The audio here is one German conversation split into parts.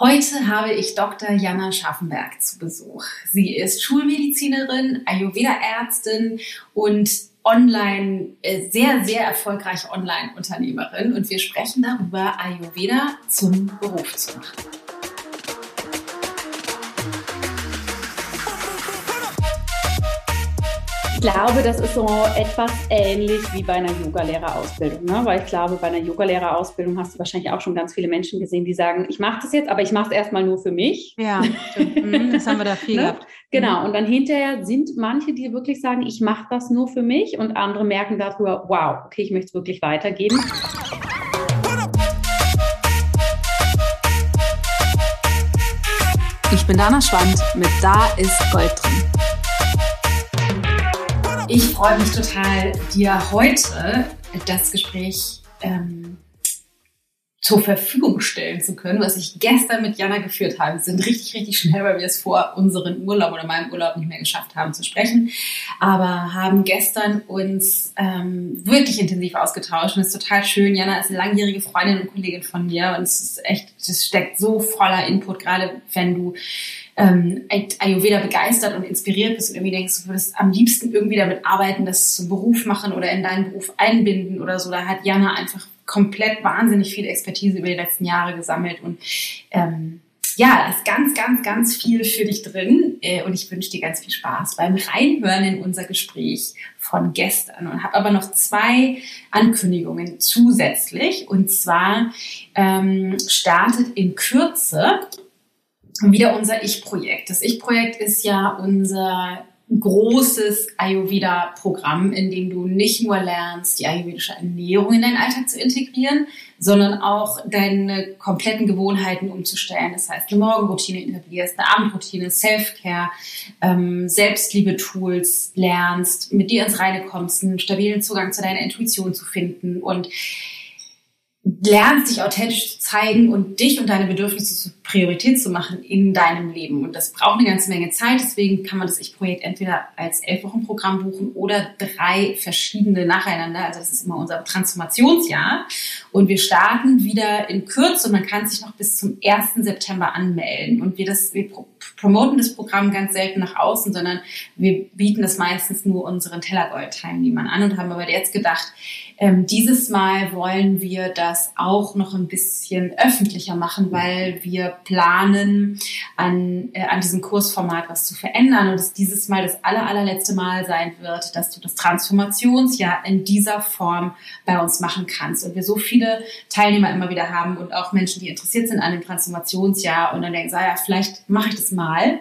Heute habe ich Dr. Jana Schaffenberg zu Besuch. Sie ist Schulmedizinerin, Ayurveda-Ärztin und online, äh, sehr, sehr erfolgreiche Online-Unternehmerin. Und wir sprechen darüber, Ayurveda zum Beruf zu machen. Ich glaube, das ist so etwas ähnlich wie bei einer Yogalehrerausbildung. Ne? Weil ich glaube, bei einer Yogalehrerausbildung hast du wahrscheinlich auch schon ganz viele Menschen gesehen, die sagen, ich mache das jetzt, aber ich mache es erstmal nur für mich. Ja, mhm, das haben wir da viel ne? gehabt. Genau, mhm. und dann hinterher sind manche, die wirklich sagen, ich mache das nur für mich und andere merken darüber, wow, okay, ich möchte es wirklich weitergeben. Ich bin Dana Schwand mit Da ist Gold drin. Ich freue mich total, dir heute das Gespräch ähm, zur Verfügung stellen zu können, was ich gestern mit Jana geführt habe. Wir sind richtig, richtig schnell, weil wir es vor unseren Urlaub oder meinem Urlaub nicht mehr geschafft haben zu sprechen, aber haben gestern uns ähm, wirklich intensiv ausgetauscht und es ist total schön. Jana ist eine langjährige Freundin und Kollegin von mir und es ist echt, es steckt so voller Input, gerade wenn du ähm, Ayurveda begeistert und inspiriert bist und irgendwie denkst, du würdest am liebsten irgendwie damit arbeiten, das zum Beruf machen oder in deinen Beruf einbinden oder so, da hat Jana einfach komplett wahnsinnig viel Expertise über die letzten Jahre gesammelt und ähm, ja, da ist ganz, ganz, ganz viel für dich drin äh, und ich wünsche dir ganz viel Spaß beim Reinhören in unser Gespräch von gestern und habe aber noch zwei Ankündigungen zusätzlich. Und zwar ähm, startet in Kürze wieder unser Ich-Projekt. Das Ich-Projekt ist ja unser großes Ayurveda-Programm, in dem du nicht nur lernst, die ayurvedische Ernährung in deinen Alltag zu integrieren, sondern auch deine kompletten Gewohnheiten umzustellen. Das heißt, eine Morgenroutine etablierst, eine Abendroutine, Self-Care, ähm, Selbstliebe-Tools lernst, mit dir ins Reine kommst, einen stabilen Zugang zu deiner Intuition zu finden und lernst dich authentisch zu zeigen und dich und deine Bedürfnisse zur Priorität zu machen in deinem Leben. Und das braucht eine ganze Menge Zeit. Deswegen kann man das Ich-Projekt entweder als elf Wochen Programm buchen oder drei verschiedene nacheinander. Also das ist immer unser Transformationsjahr. Und wir starten wieder in Kürze und man kann sich noch bis zum 1. September anmelden. Und wir das, wir promoten das Programm ganz selten nach außen, sondern wir bieten das meistens nur unseren Tellergold-Teilnehmern an und haben aber jetzt gedacht, ähm, dieses Mal wollen wir das auch noch ein bisschen öffentlicher machen, weil wir planen, an, äh, an diesem Kursformat was zu verändern und es dieses Mal das aller, allerletzte Mal sein wird, dass du das Transformationsjahr in dieser Form bei uns machen kannst. Und wir so viele Teilnehmer immer wieder haben und auch Menschen, die interessiert sind an dem Transformationsjahr und dann denken, ja, vielleicht mache ich das mal.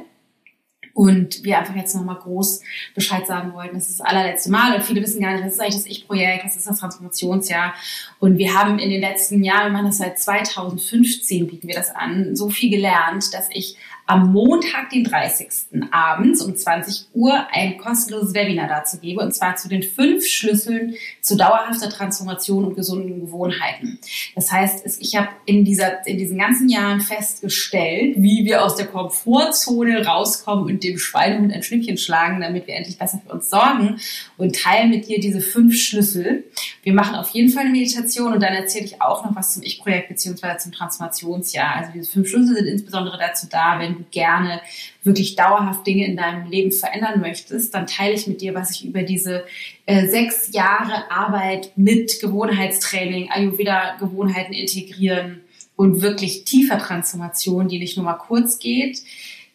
Und wir einfach jetzt nochmal groß Bescheid sagen wollten. Das ist das allerletzte Mal und viele wissen gar nicht, was ist eigentlich das Ich-Projekt, was ist das Transformationsjahr. Und wir haben in den letzten Jahren, wir machen das seit 2015, bieten wir das an, so viel gelernt, dass ich am Montag, den 30. abends um 20 Uhr ein kostenloses Webinar dazu gebe, und zwar zu den fünf Schlüsseln zu dauerhafter Transformation und gesunden Gewohnheiten. Das heißt, ich habe in, dieser, in diesen ganzen Jahren festgestellt, wie wir aus der Komfortzone rauskommen und dem Schweinehund ein Schnippchen schlagen, damit wir endlich besser für uns sorgen und teilen mit dir diese fünf Schlüssel. Wir machen auf jeden Fall eine Meditation und dann erzähle ich auch noch was zum Ich-Projekt beziehungsweise zum Transformationsjahr. Also diese fünf Schlüssel sind insbesondere dazu da, wenn gerne wirklich dauerhaft Dinge in deinem Leben verändern möchtest, dann teile ich mit dir, was ich über diese äh, sechs Jahre Arbeit mit Gewohnheitstraining, Ayurveda-Gewohnheiten integrieren und wirklich tiefer Transformation, die nicht nur mal kurz geht,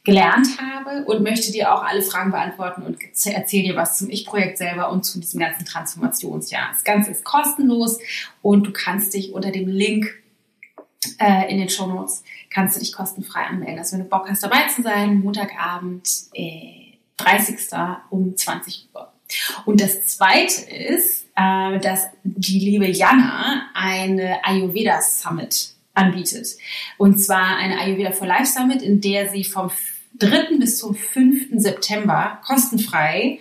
gelernt habe und möchte dir auch alle Fragen beantworten und erzähle dir was zum Ich-Projekt selber und zu diesem ganzen Transformationsjahr. Das Ganze ist kostenlos und du kannst dich unter dem Link äh, in den Show Notes kannst du dich kostenfrei anmelden. Also wenn du Bock hast dabei zu sein, Montagabend, äh, 30. um 20 Uhr. Und das zweite ist, äh, dass die liebe Jana eine Ayurveda Summit anbietet. Und zwar eine Ayurveda for Life Summit, in der sie vom 3. bis zum 5. September kostenfrei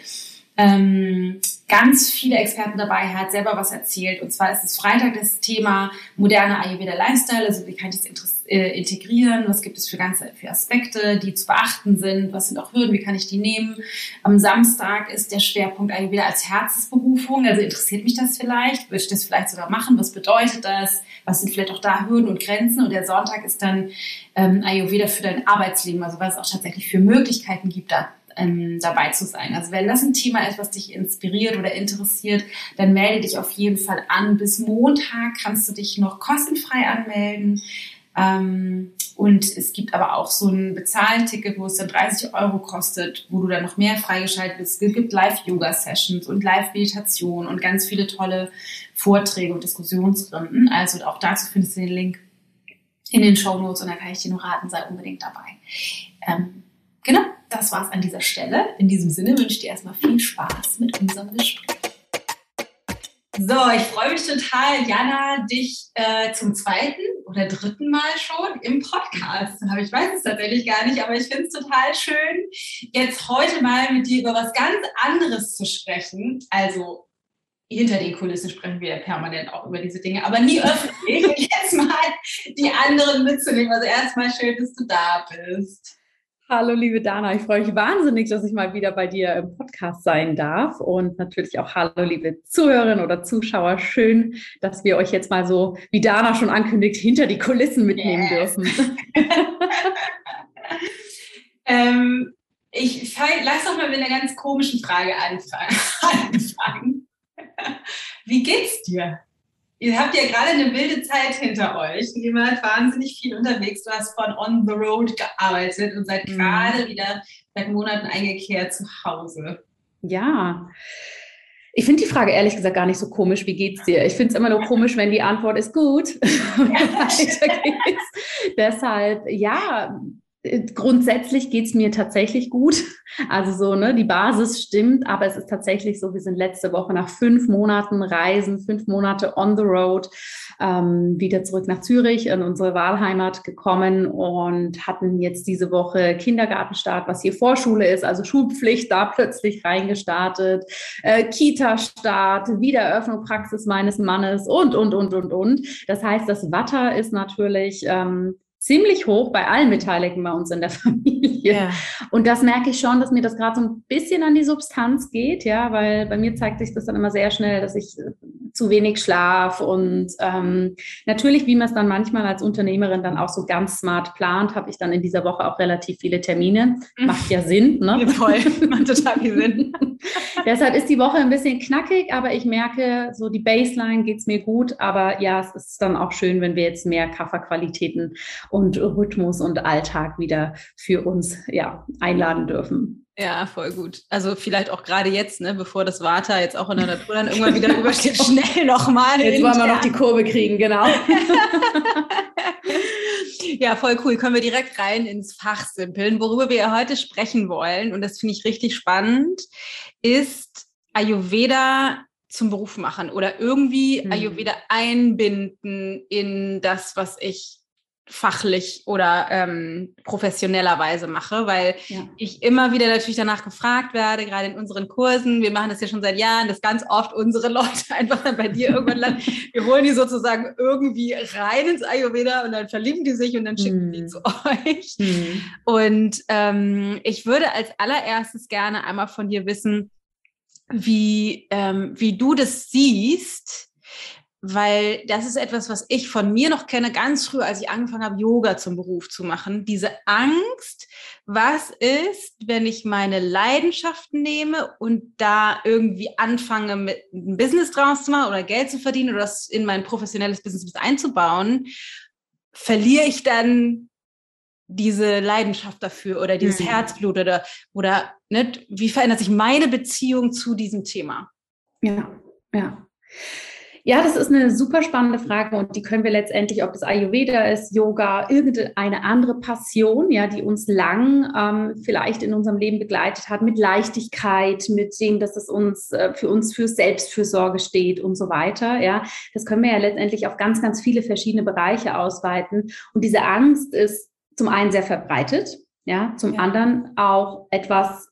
ähm, ganz viele Experten dabei, hat selber was erzählt. Und zwar ist es Freitag das Thema moderne Ayurveda Lifestyle, also wie kann ich das äh, integrieren, was gibt es für ganze für Aspekte, die zu beachten sind, was sind auch Hürden, wie kann ich die nehmen. Am Samstag ist der Schwerpunkt Ayurveda als Herzensberufung, also interessiert mich das vielleicht, würde ich das vielleicht sogar machen, was bedeutet das, was sind vielleicht auch da Hürden und Grenzen. Und der Sonntag ist dann ähm, Ayurveda für dein Arbeitsleben, also was es auch tatsächlich für Möglichkeiten gibt, da ähm, dabei zu sein. Also wenn das ein Thema ist, was dich inspiriert oder interessiert, dann melde dich auf jeden Fall an. Bis Montag kannst du dich noch kostenfrei anmelden. Ähm, und es gibt aber auch so ein Bezahlticket, wo es dann 30 Euro kostet, wo du dann noch mehr freigeschaltet bist. Es gibt Live-Yoga-Sessions und Live-Meditation und ganz viele tolle Vorträge und Diskussionsrunden. Also auch dazu findest du den Link in den Show Notes und da kann ich dir nur raten, sei unbedingt dabei. Ähm, genau, das war's an dieser Stelle. In diesem Sinne wünsche ich dir erstmal viel Spaß mit unserem Gespräch. So, ich freue mich total, Jana, dich äh, zum zweiten oder dritten Mal schon im Podcast. Ich weiß es tatsächlich gar nicht, aber ich finde es total schön, jetzt heute mal mit dir über was ganz anderes zu sprechen. Also hinter den Kulissen sprechen wir ja permanent auch über diese Dinge, aber nie öffentlich. Jetzt mal die anderen mitzunehmen. Also erstmal schön, dass du da bist. Hallo, liebe Dana. Ich freue mich wahnsinnig, dass ich mal wieder bei dir im Podcast sein darf. Und natürlich auch hallo, liebe Zuhörerinnen oder Zuschauer. Schön, dass wir euch jetzt mal so, wie Dana schon ankündigt, hinter die Kulissen mitnehmen yes. dürfen. ähm, ich lass doch mal mit einer ganz komischen Frage anfangen. Wie geht's dir? Ihr habt ja gerade eine wilde Zeit hinter euch. Ihr wart wahnsinnig viel unterwegs. Du hast von On the Road gearbeitet und seid mhm. gerade wieder seit Monaten eingekehrt zu Hause. Ja. Ich finde die Frage ehrlich gesagt gar nicht so komisch. Wie geht's dir? Ich finde es immer nur komisch, wenn die Antwort ist gut. Ja. Deshalb, ja, Grundsätzlich geht's mir tatsächlich gut. Also so, ne, die Basis stimmt, aber es ist tatsächlich so, wir sind letzte Woche nach fünf Monaten Reisen, fünf Monate on the road, ähm, wieder zurück nach Zürich in unsere Wahlheimat gekommen und hatten jetzt diese Woche Kindergartenstart, was hier Vorschule ist, also Schulpflicht, da plötzlich reingestartet, äh, Kita-Start, Wiedereröffnung Praxis meines Mannes und, und, und, und, und. Das heißt, das Watter ist natürlich ähm, ziemlich hoch bei allen Beteiligten bei uns in der Familie. Ja. Und das merke ich schon, dass mir das gerade so ein bisschen an die Substanz geht, ja, weil bei mir zeigt sich das dann immer sehr schnell, dass ich äh, zu wenig Schlaf und ähm, natürlich, wie man es dann manchmal als Unternehmerin dann auch so ganz smart plant, habe ich dann in dieser Woche auch relativ viele Termine. Mhm. Macht ja Sinn, ne? Voll, macht total viel Sinn. Deshalb ist die Woche ein bisschen knackig, aber ich merke, so die Baseline geht es mir gut, aber ja, es ist dann auch schön, wenn wir jetzt mehr Kafferqualitäten und Rhythmus und Alltag wieder für uns ja, einladen dürfen. Ja, voll gut. Also vielleicht auch gerade jetzt, ne, bevor das Water jetzt auch in der Natur dann irgendwann wieder übersteht, schnell nochmal. Jetzt wollen wir noch die Kurve kriegen, genau. ja, voll cool. Können wir direkt rein ins Fach simpeln. Worüber wir heute sprechen wollen, und das finde ich richtig spannend, ist Ayurveda zum Beruf machen oder irgendwie hm. Ayurveda einbinden in das, was ich fachlich oder ähm, professionellerweise mache, weil ja. ich immer wieder natürlich danach gefragt werde, gerade in unseren Kursen. Wir machen das ja schon seit Jahren, dass ganz oft unsere Leute einfach dann bei dir irgendwann landen. Wir holen die sozusagen irgendwie rein ins Ayurveda und dann verlieben die sich und dann schicken mm. die zu euch. Mm. Und ähm, ich würde als allererstes gerne einmal von dir wissen, wie, ähm, wie du das siehst, weil das ist etwas, was ich von mir noch kenne, ganz früh, als ich angefangen habe, Yoga zum Beruf zu machen. Diese Angst, was ist, wenn ich meine Leidenschaften nehme und da irgendwie anfange, mit ein Business draus zu machen oder Geld zu verdienen oder das in mein professionelles Business mit einzubauen, verliere ich dann diese Leidenschaft dafür oder dieses mhm. Herzblut oder, oder ne, wie verändert sich meine Beziehung zu diesem Thema? Ja, ja. Ja, das ist eine super spannende Frage und die können wir letztendlich, ob das Ayurveda ist, Yoga, irgendeine andere Passion, ja, die uns lang ähm, vielleicht in unserem Leben begleitet hat, mit Leichtigkeit, mit dem, dass es uns äh, für uns für Selbstfürsorge steht und so weiter. Ja, das können wir ja letztendlich auf ganz, ganz viele verschiedene Bereiche ausweiten. Und diese Angst ist zum einen sehr verbreitet, ja, zum ja. anderen auch etwas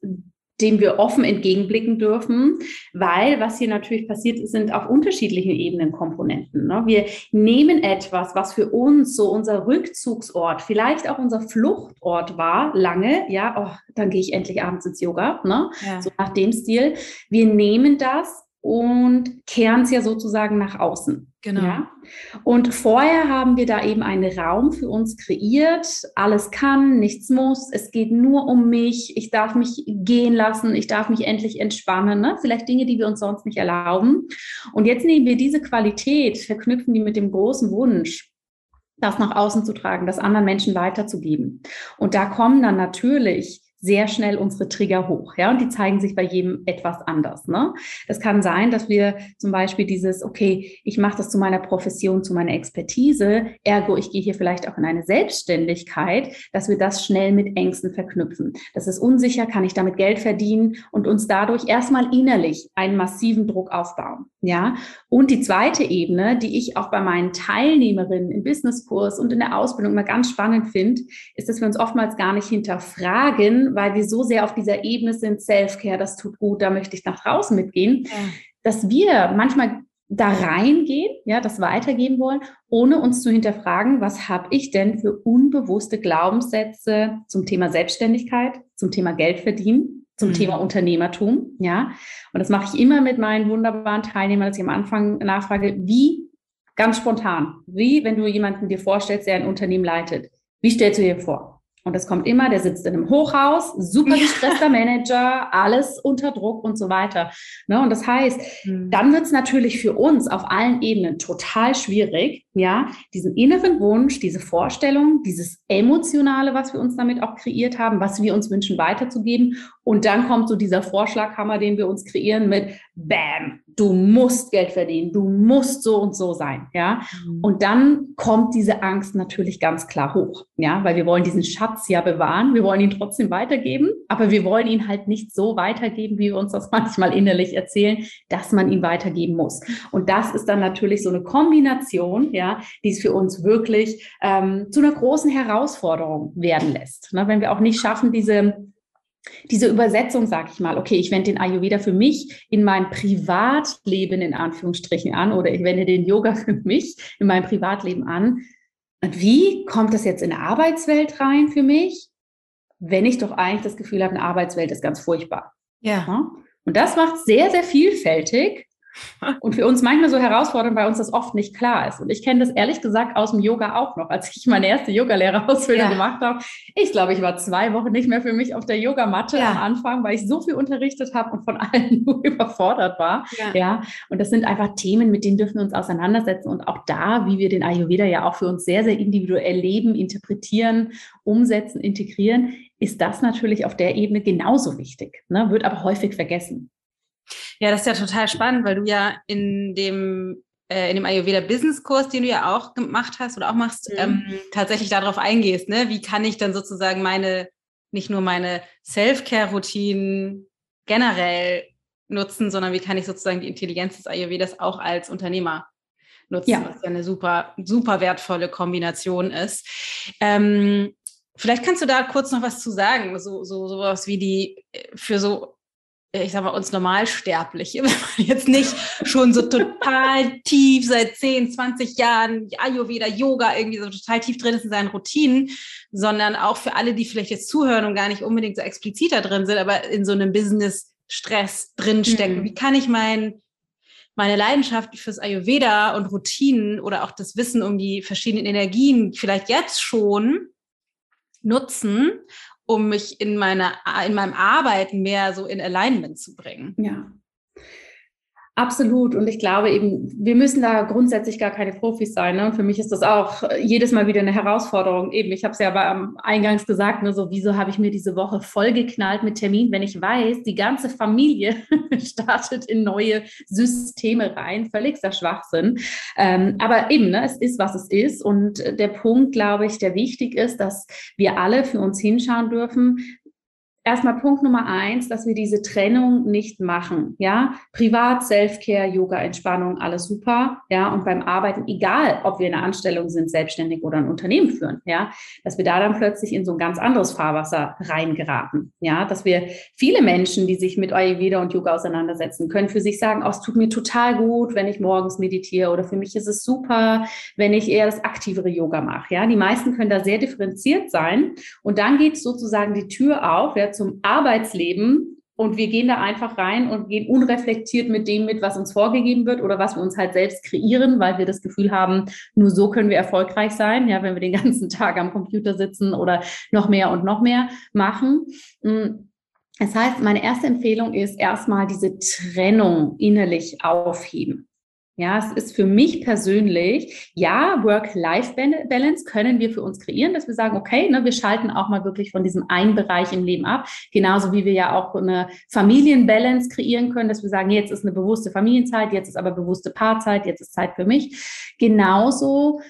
dem wir offen entgegenblicken dürfen, weil was hier natürlich passiert ist, sind auf unterschiedlichen Ebenen Komponenten. Ne? Wir nehmen etwas, was für uns so unser Rückzugsort, vielleicht auch unser Fluchtort war, lange, ja, oh, dann gehe ich endlich abends ins Yoga, ne? Ja. so nach dem Stil. Wir nehmen das und kehren es ja sozusagen nach außen. Genau. Ja? Und vorher haben wir da eben einen Raum für uns kreiert. Alles kann, nichts muss. Es geht nur um mich. Ich darf mich gehen lassen. Ich darf mich endlich entspannen. Ne? Vielleicht Dinge, die wir uns sonst nicht erlauben. Und jetzt nehmen wir diese Qualität, verknüpfen die mit dem großen Wunsch, das nach außen zu tragen, das anderen Menschen weiterzugeben. Und da kommen dann natürlich sehr schnell unsere Trigger hoch, ja, und die zeigen sich bei jedem etwas anders. Ne? Es kann sein, dass wir zum Beispiel dieses, okay, ich mache das zu meiner Profession, zu meiner Expertise, ergo ich gehe hier vielleicht auch in eine Selbstständigkeit, dass wir das schnell mit Ängsten verknüpfen. Das ist unsicher, kann ich damit Geld verdienen und uns dadurch erstmal innerlich einen massiven Druck aufbauen, ja. Und die zweite Ebene, die ich auch bei meinen Teilnehmerinnen im Businesskurs und in der Ausbildung immer ganz spannend finde, ist, dass wir uns oftmals gar nicht hinterfragen, weil wir so sehr auf dieser Ebene sind, Self-Care, das tut gut, da möchte ich nach draußen mitgehen, ja. dass wir manchmal da reingehen, ja, das weitergeben wollen, ohne uns zu hinterfragen, was habe ich denn für unbewusste Glaubenssätze zum Thema Selbstständigkeit, zum Thema Geld verdienen, zum mhm. Thema Unternehmertum, ja. Und das mache ich immer mit meinen wunderbaren Teilnehmern, dass ich am Anfang nachfrage, wie ganz spontan, wie wenn du jemanden dir vorstellst, der ein Unternehmen leitet, wie stellst du dir vor? Und es kommt immer, der sitzt in einem Hochhaus, super gestresster ja. Manager, alles unter Druck und so weiter. Ne? Und das heißt, mhm. dann wird es natürlich für uns auf allen Ebenen total schwierig, ja, diesen inneren Wunsch, diese Vorstellung, dieses Emotionale, was wir uns damit auch kreiert haben, was wir uns wünschen weiterzugeben. Und dann kommt so dieser Vorschlaghammer, den wir uns kreieren mit Bam, du musst Geld verdienen, du musst so und so sein, ja. Mhm. Und dann kommt diese Angst natürlich ganz klar hoch, ja, weil wir wollen diesen Schatz ja bewahren, wir wollen ihn trotzdem weitergeben, aber wir wollen ihn halt nicht so weitergeben, wie wir uns das manchmal innerlich erzählen, dass man ihn weitergeben muss. Und das ist dann natürlich so eine Kombination, ja, die es für uns wirklich ähm, zu einer großen Herausforderung werden lässt. Ne? Wenn wir auch nicht schaffen, diese diese Übersetzung, sage ich mal, okay, ich wende den Ayurveda für mich in meinem Privatleben in Anführungsstrichen an oder ich wende den Yoga für mich in meinem Privatleben an. Und wie kommt das jetzt in eine Arbeitswelt rein für mich, wenn ich doch eigentlich das Gefühl habe, eine Arbeitswelt ist ganz furchtbar? Ja. Und das macht sehr, sehr vielfältig und für uns manchmal so herausfordernd, weil uns das oft nicht klar ist. Und ich kenne das ehrlich gesagt aus dem Yoga auch noch, als ich meine erste Yogalehrerausbildung ja. gemacht habe. Ich glaube, ich war zwei Wochen nicht mehr für mich auf der Yogamatte ja. am Anfang, weil ich so viel unterrichtet habe und von allen nur überfordert war. Ja. ja. Und das sind einfach Themen, mit denen dürfen wir uns auseinandersetzen. Und auch da, wie wir den Ayurveda ja auch für uns sehr, sehr individuell leben, interpretieren, umsetzen, integrieren, ist das natürlich auf der Ebene genauso wichtig, ne? wird aber häufig vergessen. Ja, das ist ja total spannend, weil du ja in dem äh, in dem Ayurveda Business Kurs, den du ja auch gemacht hast oder auch machst, mhm. ähm, tatsächlich darauf eingehst, ne? Wie kann ich dann sozusagen meine, nicht nur meine Self-Care-Routinen generell nutzen, sondern wie kann ich sozusagen die Intelligenz des Ayurvedas auch als Unternehmer nutzen, ja. was ja eine super, super wertvolle Kombination ist. Ähm, vielleicht kannst du da kurz noch was zu sagen, so, so sowas wie die äh, für so ich sag mal, uns Normalsterbliche, wenn man jetzt nicht schon so total tief seit 10, 20 Jahren Ayurveda, Yoga irgendwie so total tief drin ist in seinen Routinen, sondern auch für alle, die vielleicht jetzt zuhören und gar nicht unbedingt so explizit da drin sind, aber in so einem Business-Stress drinstecken. Mhm. Wie kann ich mein, meine Leidenschaft fürs Ayurveda und Routinen oder auch das Wissen um die verschiedenen Energien vielleicht jetzt schon nutzen, um mich in, meiner, in meinem Arbeiten mehr so in Alignment zu bringen. Ja. Absolut. Und ich glaube eben, wir müssen da grundsätzlich gar keine Profis sein. Ne? Und für mich ist das auch jedes Mal wieder eine Herausforderung. Eben, ich habe es ja beim Eingangs gesagt, ne, so wieso habe ich mir diese Woche vollgeknallt mit Termin, wenn ich weiß, die ganze Familie startet in neue Systeme rein. Völligster Schwachsinn. Ähm, aber eben, ne, es ist, was es ist. Und der Punkt, glaube ich, der wichtig ist, dass wir alle für uns hinschauen dürfen, erstmal Punkt Nummer eins, dass wir diese Trennung nicht machen. Ja, privat, Selfcare, Yoga, Entspannung, alles super. Ja, und beim Arbeiten, egal, ob wir in einer Anstellung sind, selbstständig oder ein Unternehmen führen. Ja, dass wir da dann plötzlich in so ein ganz anderes Fahrwasser reingeraten. Ja, dass wir viele Menschen, die sich mit Ayurveda und Yoga auseinandersetzen, können für sich sagen, oh, es tut mir total gut, wenn ich morgens meditiere oder für mich ist es super, wenn ich eher das aktivere Yoga mache. Ja, die meisten können da sehr differenziert sein und dann geht sozusagen die Tür auf. Ja, zum Arbeitsleben und wir gehen da einfach rein und gehen unreflektiert mit dem mit, was uns vorgegeben wird oder was wir uns halt selbst kreieren, weil wir das Gefühl haben, nur so können wir erfolgreich sein, ja, wenn wir den ganzen Tag am Computer sitzen oder noch mehr und noch mehr machen. Mm. Das heißt, meine erste Empfehlung ist erstmal diese Trennung innerlich aufheben. Ja, es ist für mich persönlich, ja, Work-Life-Balance können wir für uns kreieren, dass wir sagen, okay, ne, wir schalten auch mal wirklich von diesem einen Bereich im Leben ab. Genauso wie wir ja auch eine Familienbalance kreieren können, dass wir sagen, jetzt ist eine bewusste Familienzeit, jetzt ist aber bewusste Paarzeit, jetzt ist Zeit für mich. Genauso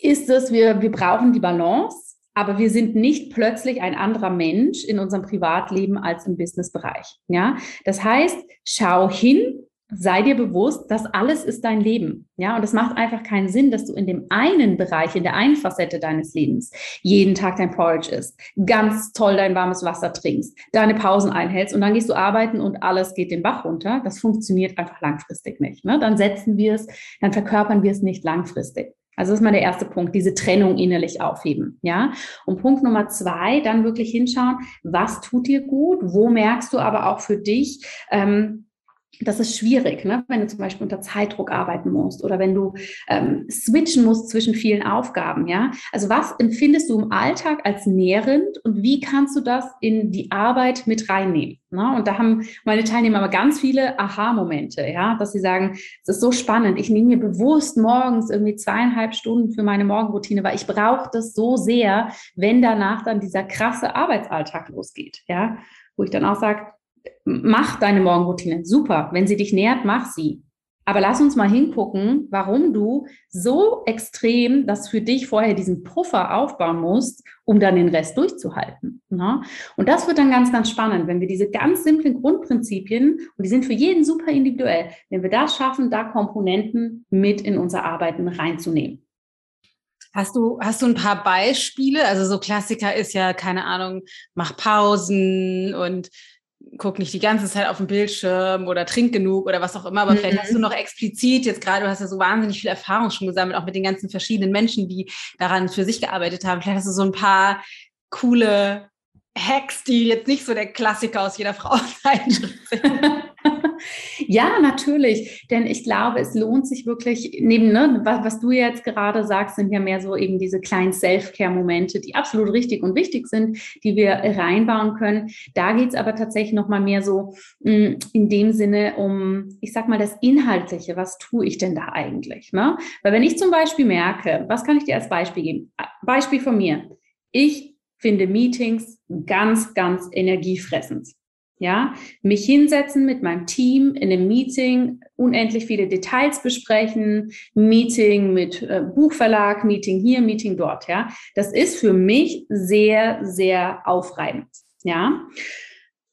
ist es, wir, wir brauchen die Balance. Aber wir sind nicht plötzlich ein anderer Mensch in unserem Privatleben als im Businessbereich. Ja, das heißt, schau hin, sei dir bewusst, das alles ist dein Leben. Ja, und es macht einfach keinen Sinn, dass du in dem einen Bereich, in der einen Facette deines Lebens jeden Tag dein Porridge isst, ganz toll dein warmes Wasser trinkst, deine Pausen einhältst und dann gehst du arbeiten und alles geht den Bach runter. Das funktioniert einfach langfristig nicht. Ne? Dann setzen wir es, dann verkörpern wir es nicht langfristig. Also das ist mal der erste Punkt, diese Trennung innerlich aufheben, ja. Und Punkt Nummer zwei, dann wirklich hinschauen, was tut dir gut, wo merkst du aber auch für dich, ähm, das ist schwierig, ne? wenn du zum Beispiel unter Zeitdruck arbeiten musst oder wenn du ähm, switchen musst zwischen vielen Aufgaben. Ja, also was empfindest du im Alltag als nährend und wie kannst du das in die Arbeit mit reinnehmen? Ne? Und da haben meine Teilnehmer aber ganz viele Aha-Momente, ja, dass sie sagen, es ist so spannend. Ich nehme mir bewusst morgens irgendwie zweieinhalb Stunden für meine Morgenroutine, weil ich brauche das so sehr, wenn danach dann dieser krasse Arbeitsalltag losgeht. Ja, wo ich dann auch sage, mach deine Morgenroutine. Super. Wenn sie dich nährt, mach sie. Aber lass uns mal hingucken, warum du so extrem das für dich vorher diesen Puffer aufbauen musst, um dann den Rest durchzuhalten. Ne? Und das wird dann ganz, ganz spannend, wenn wir diese ganz simplen Grundprinzipien, und die sind für jeden super individuell, wenn wir das schaffen, da Komponenten mit in unser Arbeiten reinzunehmen. Hast du, hast du ein paar Beispiele? Also so Klassiker ist ja, keine Ahnung, mach Pausen und guck nicht die ganze Zeit auf den Bildschirm oder trink genug oder was auch immer, aber mhm. vielleicht hast du noch explizit jetzt gerade, du hast ja so wahnsinnig viel Erfahrung schon gesammelt, auch mit den ganzen verschiedenen Menschen, die daran für sich gearbeitet haben. Vielleicht hast du so ein paar coole Hacks, die jetzt nicht so der Klassiker aus jeder Frau sein. Ja, natürlich. Denn ich glaube, es lohnt sich wirklich, neben, ne, was, was du jetzt gerade sagst, sind ja mehr so eben diese kleinen Self-Care-Momente, die absolut richtig und wichtig sind, die wir reinbauen können. Da geht es aber tatsächlich nochmal mehr so mh, hm, in dem Sinne um, ich sag mal, das Inhaltliche. Was tue ich denn da eigentlich? Ne? Weil wenn ich zum Beispiel merke, was kann ich dir als Beispiel geben? Beispiel von mir. Ich finde Meetings ganz, ganz energiefressend. Ja, mich hinsetzen mit meinem Team in einem Meeting, unendlich viele Details besprechen, Meeting mit äh, Buchverlag, Meeting hier, Meeting dort. Ja, das ist für mich sehr, sehr aufreibend. Ja,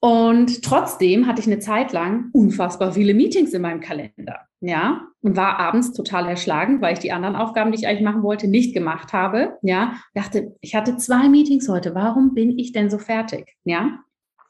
und trotzdem hatte ich eine Zeit lang unfassbar viele Meetings in meinem Kalender. Ja, und war abends total erschlagen, weil ich die anderen Aufgaben, die ich eigentlich machen wollte, nicht gemacht habe. Ja, dachte, ich hatte zwei Meetings heute. Warum bin ich denn so fertig? Ja,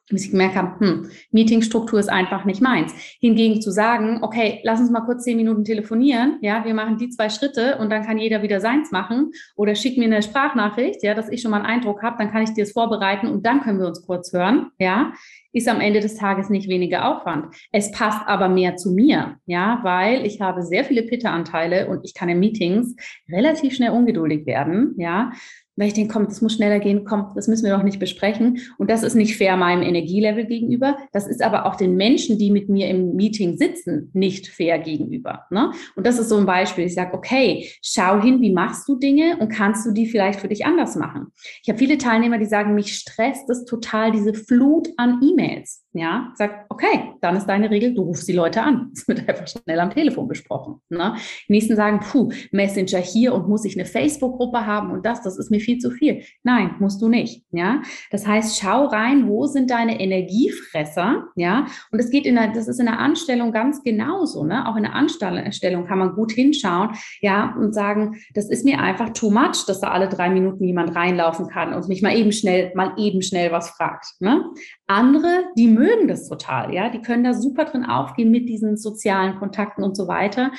bis ich gemerkt habe, hm, Meetingstruktur ist einfach nicht meins. Hingegen zu sagen, okay, lass uns mal kurz zehn Minuten telefonieren, ja, wir machen die zwei Schritte und dann kann jeder wieder seins machen oder schick mir eine Sprachnachricht, ja, dass ich schon mal einen Eindruck habe, dann kann ich dir das vorbereiten und dann können wir uns kurz hören, ja, ist am Ende des Tages nicht weniger Aufwand. Es passt aber mehr zu mir, ja, weil ich habe sehr viele Pitta-Anteile und ich kann in Meetings relativ schnell ungeduldig werden, ja weil ich denke, komm, das muss schneller gehen, komm, das müssen wir doch nicht besprechen. Und das ist nicht fair meinem Energielevel gegenüber. Das ist aber auch den Menschen, die mit mir im Meeting sitzen, nicht fair gegenüber. Ne? Und das ist so ein Beispiel. Ich sage, okay, schau hin, wie machst du Dinge und kannst du die vielleicht für dich anders machen. Ich habe viele Teilnehmer, die sagen, mich stresst es total, diese Flut an E-Mails. Ja, sagt, okay, dann ist deine Regel, du rufst die Leute an. Das wird einfach schnell am Telefon besprochen. Ne? Die nächsten sagen, puh, Messenger hier und muss ich eine Facebook-Gruppe haben und das, das ist mir viel zu viel. Nein, musst du nicht. Ja, das heißt, schau rein, wo sind deine Energiefresser? Ja, und es geht in der, das ist in der Anstellung ganz genauso. Ne? Auch in der Anstellung kann man gut hinschauen, ja, und sagen, das ist mir einfach too much, dass da alle drei Minuten jemand reinlaufen kann und mich mal eben schnell, mal eben schnell was fragt. Ne? Andere, die mögen das total, ja, die können da super drin aufgehen mit diesen sozialen Kontakten und so weiter.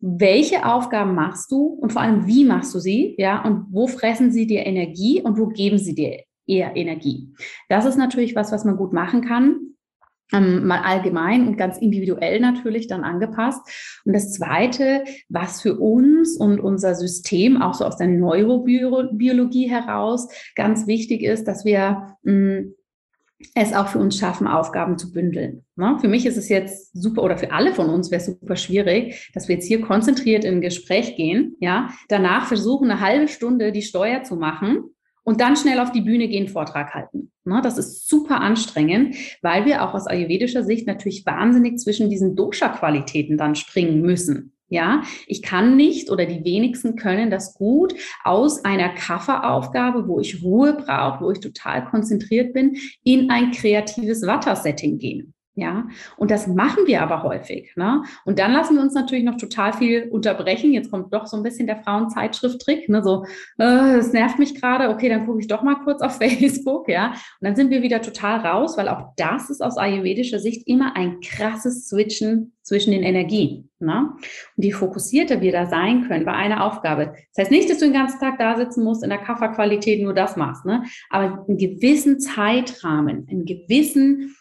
Welche Aufgaben machst du und vor allem wie machst du sie, ja, und wo fressen sie dir Energie und wo geben sie dir eher Energie? Das ist natürlich was, was man gut machen kann. Ähm, mal allgemein und ganz individuell natürlich dann angepasst. Und das Zweite, was für uns und unser System auch so aus der Neurobiologie heraus ganz wichtig ist, dass wir mh, mm, es auch für uns schaffen, Aufgaben zu bündeln. Ne? Für mich ist es jetzt super, oder für alle von uns wäre es super schwierig, dass wir jetzt hier konzentriert in ein Gespräch gehen, ja, danach versuchen, eine halbe Stunde die Steuer zu machen und dann schnell auf die Bühne gehen, Vortrag halten. Ne? Das ist super anstrengend, weil wir auch aus ayurvedischer Sicht natürlich wahnsinnig zwischen diesen Dosha-Qualitäten dann springen müssen. Ja, ich kann nicht oder die wenigsten können das gut aus einer Kafferaufgabe, wo ich Ruhe brauche, wo ich total konzentriert bin, in ein kreatives Watter-Setting gehen. Ja, und das machen wir aber häufig. Ne? Und dann lassen wir uns natürlich noch total viel unterbrechen. Jetzt kommt doch so ein bisschen der Frauenzeitschrift-Trick. Ne? So, äh, es nervt mich gerade. Okay, dann gucke ich doch mal kurz auf Facebook. Ja, und dann sind wir wieder total raus, weil auch das ist aus ayurvedischer Sicht immer ein krasses Switchen zwischen den Energien. Ne? Und je fokussierter wir da sein können bei einer Aufgabe. Das heißt nicht, dass du den ganzen Tag da sitzen musst, in der Kafferqualität nur das machst, ne? aber einen gewissen Zeitrahmen, einen gewissen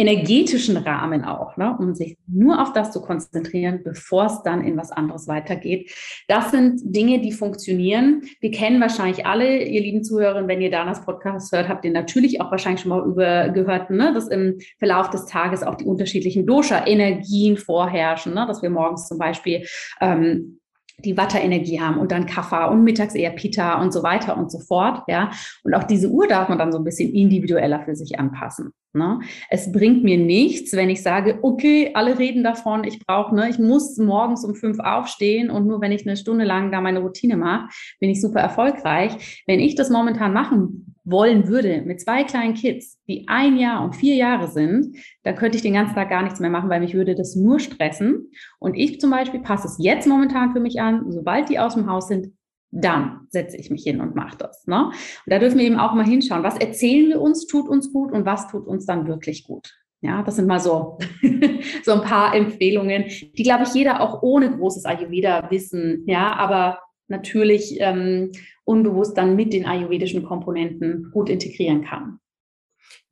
energetischen Rahmen auch, ne, um sich nur auf das zu konzentrieren, bevor es dann in was anderes weitergeht. Das sind Dinge, die funktionieren. Wir kennen wahrscheinlich alle, ihr lieben Zuhörer, wenn ihr Danas Podcast hört, habt ihr natürlich auch wahrscheinlich schon mal über gehört, ne, dass im Verlauf des Tages auch die unterschiedlichen Dosha-Energien vorherrschen, ne, dass wir morgens zum Beispiel ähm, die Watter-Energie haben und dann Kaffa und mittags eher Pita und so weiter und so fort, ja. Und auch diese Uhr darf man dann so ein bisschen individueller für sich anpassen. Ne? Es bringt mir nichts, wenn ich sage, okay, alle reden davon, ich brauche, ne, ich muss morgens um fünf aufstehen und nur wenn ich eine Stunde lang da meine Routine mache, bin ich super erfolgreich. Wenn ich das momentan machen wollen würde mit zwei kleinen Kids, die ein Jahr und vier Jahre sind, dann könnte ich den ganzen Tag gar nichts mehr machen, weil mich würde das nur stressen. Und ich zum Beispiel passe es jetzt momentan für mich an, sobald die aus dem Haus sind, dann setze ich mich hin und mache das. Ne? Und da dürfen wir eben auch mal hinschauen, was erzählen wir uns, tut uns gut und was tut uns dann wirklich gut. Ja, das sind mal so, so ein paar Empfehlungen, die, glaube ich, jeder auch ohne großes Ayurveda wissen, ja, aber natürlich ähm, unbewusst dann mit den ayurvedischen Komponenten gut integrieren kann.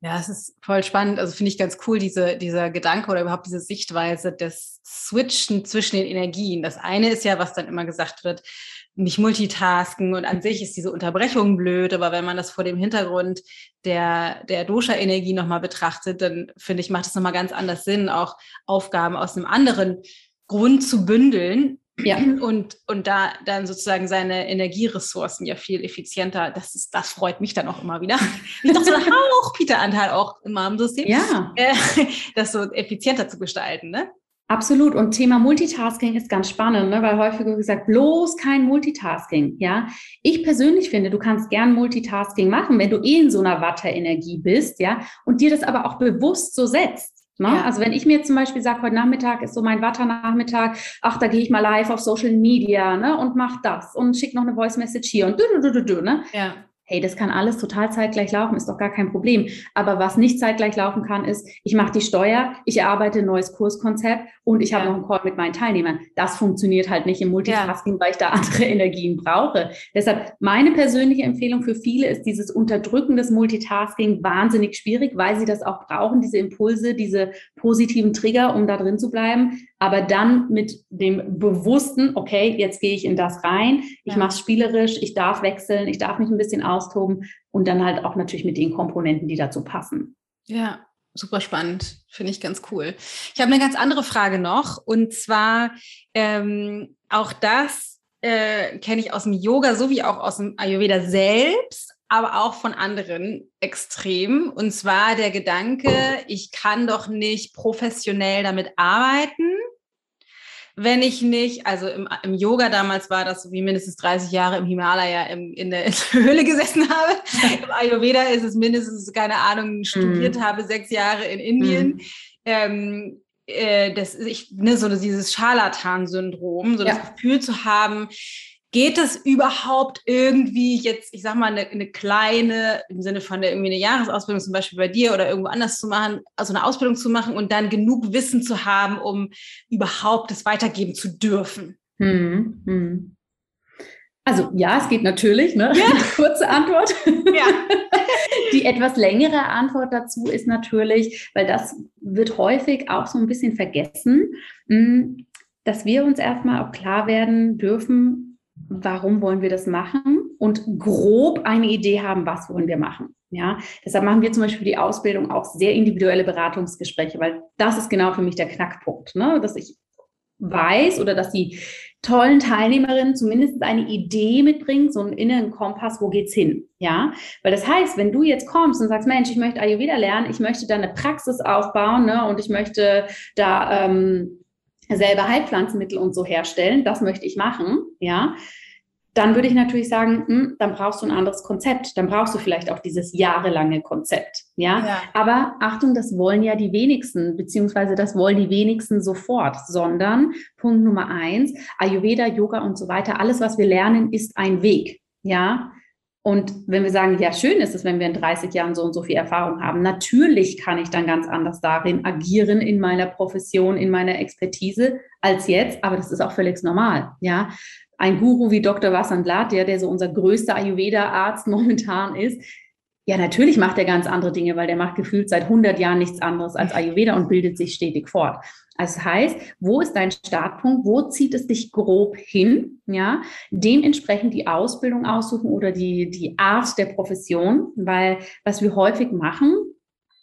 Ja, es ist voll spannend. Also finde ich ganz cool, diese, dieser Gedanke oder überhaupt diese Sichtweise des Switchen zwischen den Energien. Das eine ist ja, was dann immer gesagt wird, nicht multitasken und an sich ist diese Unterbrechung blöd, aber wenn man das vor dem Hintergrund der, der Dosha-Energie nochmal betrachtet, dann finde ich, macht es nochmal ganz anders Sinn, auch Aufgaben aus einem anderen Grund zu bündeln. Ja. Und, und da dann sozusagen seine Energieressourcen ja viel effizienter, das ist, das freut mich dann auch immer wieder. Ich dachte, so ein Hauch Peter-Anteil auch immer im System. Ja. Äh, das so effizienter zu gestalten, ne? Absolut. Und Thema Multitasking ist ganz spannend, ne? weil häufig gesagt, bloß kein Multitasking. Ja, ich persönlich finde, du kannst gern Multitasking machen, wenn du eh in so einer Watter-Energie bist, ja, und dir das aber auch bewusst so setzt. Ne? Ja. Also wenn ich mir zum Beispiel sage, heute Nachmittag ist so mein Watter-Nachmittag, ach, da gehe ich mal live auf Social Media ne, und mach das und schick noch eine Voice-Message hier und du, du, du, du, ne? Ja hey, das kann alles total zeitgleich laufen, ist doch gar kein Problem. Aber was nicht zeitgleich laufen kann, ist, ich mache die Steuer, ich erarbeite ein neues Kurskonzept und ich ja. habe noch einen Call mit meinen Teilnehmern. Das funktioniert halt nicht im Multitasking, ja. weil ich da andere Energien brauche. Deshalb meine persönliche Empfehlung für viele ist dieses Unterdrücken des Multitasking wahnsinnig schwierig, weil sie das auch brauchen, diese Impulse, diese positiven Trigger, um da drin zu bleiben aber dann mit dem bewussten, okay, jetzt gehe ich in das rein, ich ja. mache es spielerisch, ich darf wechseln, ich darf mich ein bisschen austoben und dann halt auch natürlich mit den Komponenten, die dazu passen. Ja, super spannend, finde ich ganz cool. Ich habe eine ganz andere Frage noch und zwar ähm, auch das äh, kenne ich aus dem Yoga sowie auch aus dem Ayurveda selbst aber auch von anderen extrem. Und zwar der Gedanke, ich kann doch nicht professionell damit arbeiten, wenn ich nicht, also im, im, Yoga damals war das so wie mindestens 30 Jahre im Himalaya im, in der Höhle gesessen habe. Im Ayurveda ist es mindestens, keine Ahnung, studiert mm. habe, sechs Jahre in Indien. Mm. Ähm, äh, das, ich, ne, so dieses Scharlatan-Syndrom, so ja. das Gefühl zu haben, Geht es überhaupt irgendwie jetzt, ich sag mal, eine, eine kleine, im Sinne von der, irgendwie eine Jahresausbildung zum Beispiel bei dir oder irgendwo anders zu machen, also eine Ausbildung zu machen und dann genug Wissen zu haben, um überhaupt es weitergeben zu dürfen? Hm, hm. Also ja, es geht natürlich, ne? Ja. Kurze Antwort. Ja. Die etwas längere Antwort dazu ist natürlich, weil das wird häufig auch so ein bisschen vergessen, hm, dass wir uns erstmal auch klar werden dürfen, warum wollen wir das machen und grob eine Idee haben, was wollen wir machen. Ja, deshalb machen wir zum Beispiel die Ausbildung auch sehr individuelle Beratungsgespräche, weil das ist genau für mich der Knackpunkt, ne? dass ich weiß oder dass die tollen Teilnehmerinnen zumindest eine Idee mitbringen, so einen inneren Kompass, wo geht's hin? Ja, weil das heißt, wenn du jetzt kommst und sagst, Mensch, ich möchte Ayurveda lernen, ich möchte da eine Praxis aufbauen, ne, und ich möchte da ähm, selber Heilpflanzenmittel und so herstellen, das möchte ich machen, ja, dann würde ich natürlich sagen, hm, dann brauchst du ein anderes Konzept. Dann brauchst du vielleicht auch dieses jahrelange Konzept. Ja? ja? Aber Achtung, das wollen ja die wenigsten, beziehungsweise das wollen die wenigsten sofort, sondern Punkt Nummer eins, Ayurveda, Yoga und so weiter, alles, was wir lernen, ist ein Weg. Ja, und wenn wir sagen, ja, schön ist es, wenn wir in 30 Jahren so und so viel Erfahrung haben, natürlich kann ich dann ganz anders darin agieren in meiner Profession, in meiner Expertise als jetzt, aber das ist auch völlig normal, ja. Ein Guru wie Dr. Vasant der, der so unser größter Ayurveda-Arzt momentan ist, ja, natürlich macht er ganz andere Dinge, weil der macht gefühlt seit 100 Jahren nichts anderes als Ayurveda und bildet sich stetig fort. Also das heißt, wo ist dein Startpunkt? Wo zieht es dich grob hin? Ja, dementsprechend die Ausbildung aussuchen oder die, die Art der Profession, weil was wir häufig machen,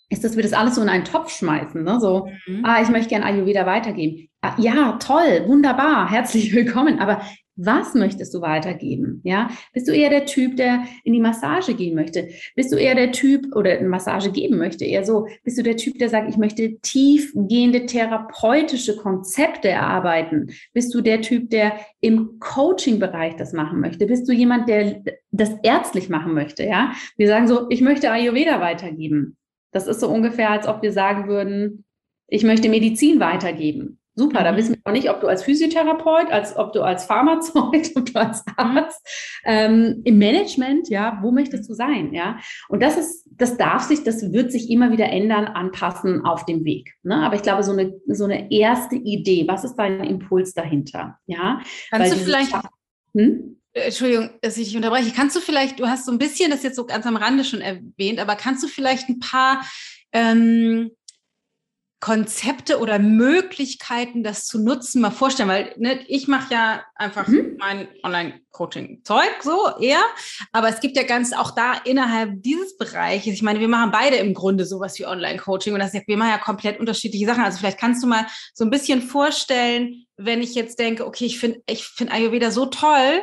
ist, dass wir das alles so in einen Topf schmeißen. Ne? So, mhm. ah, ich möchte gerne Ayurveda weitergeben. Ah, ja, toll, wunderbar, herzlich willkommen. Aber was möchtest du weitergeben? Ja, bist du eher der Typ, der in die Massage gehen möchte? Bist du eher der Typ oder eine Massage geben möchte? Eher so, bist du der Typ, der sagt, ich möchte tiefgehende therapeutische Konzepte erarbeiten? Bist du der Typ, der im Coaching-Bereich das machen möchte? Bist du jemand, der das ärztlich machen möchte? Ja, wir sagen so, ich möchte Ayurveda weitergeben. Das ist so ungefähr, als ob wir sagen würden, ich möchte Medizin weitergeben. Super, da mhm. wissen wir auch nicht, ob du als Physiotherapeut, als ob du als Pharmazeut, ob du als Arzt ähm, im Management, ja, wo möchtest du sein, ja? Und das ist, das darf sich, das wird sich immer wieder ändern, anpassen auf dem Weg. Ne? Aber ich glaube, so eine so eine erste Idee, was ist dein Impuls dahinter, ja? Kannst Weil du vielleicht hm? Äh, Entschuldigung, dass ich unterbreche. Kannst du vielleicht, du hast so ein bisschen das jetzt so ganz am Rande schon erwähnt, aber kannst du vielleicht ein paar ähm, Konzepte oder Möglichkeiten, das zu nutzen, mal vorstellen, weil ne, ich mache ja einfach mhm. mein Online-Coaching-Zeug so eher, aber es gibt ja ganz auch da innerhalb dieses Bereiches, ich meine, wir machen beide im Grunde sowas wie Online-Coaching und das ist, wir machen ja komplett unterschiedliche Sachen. Also vielleicht kannst du mal so ein bisschen vorstellen, wenn ich jetzt denke, okay, ich finde ich finde Ayurveda so toll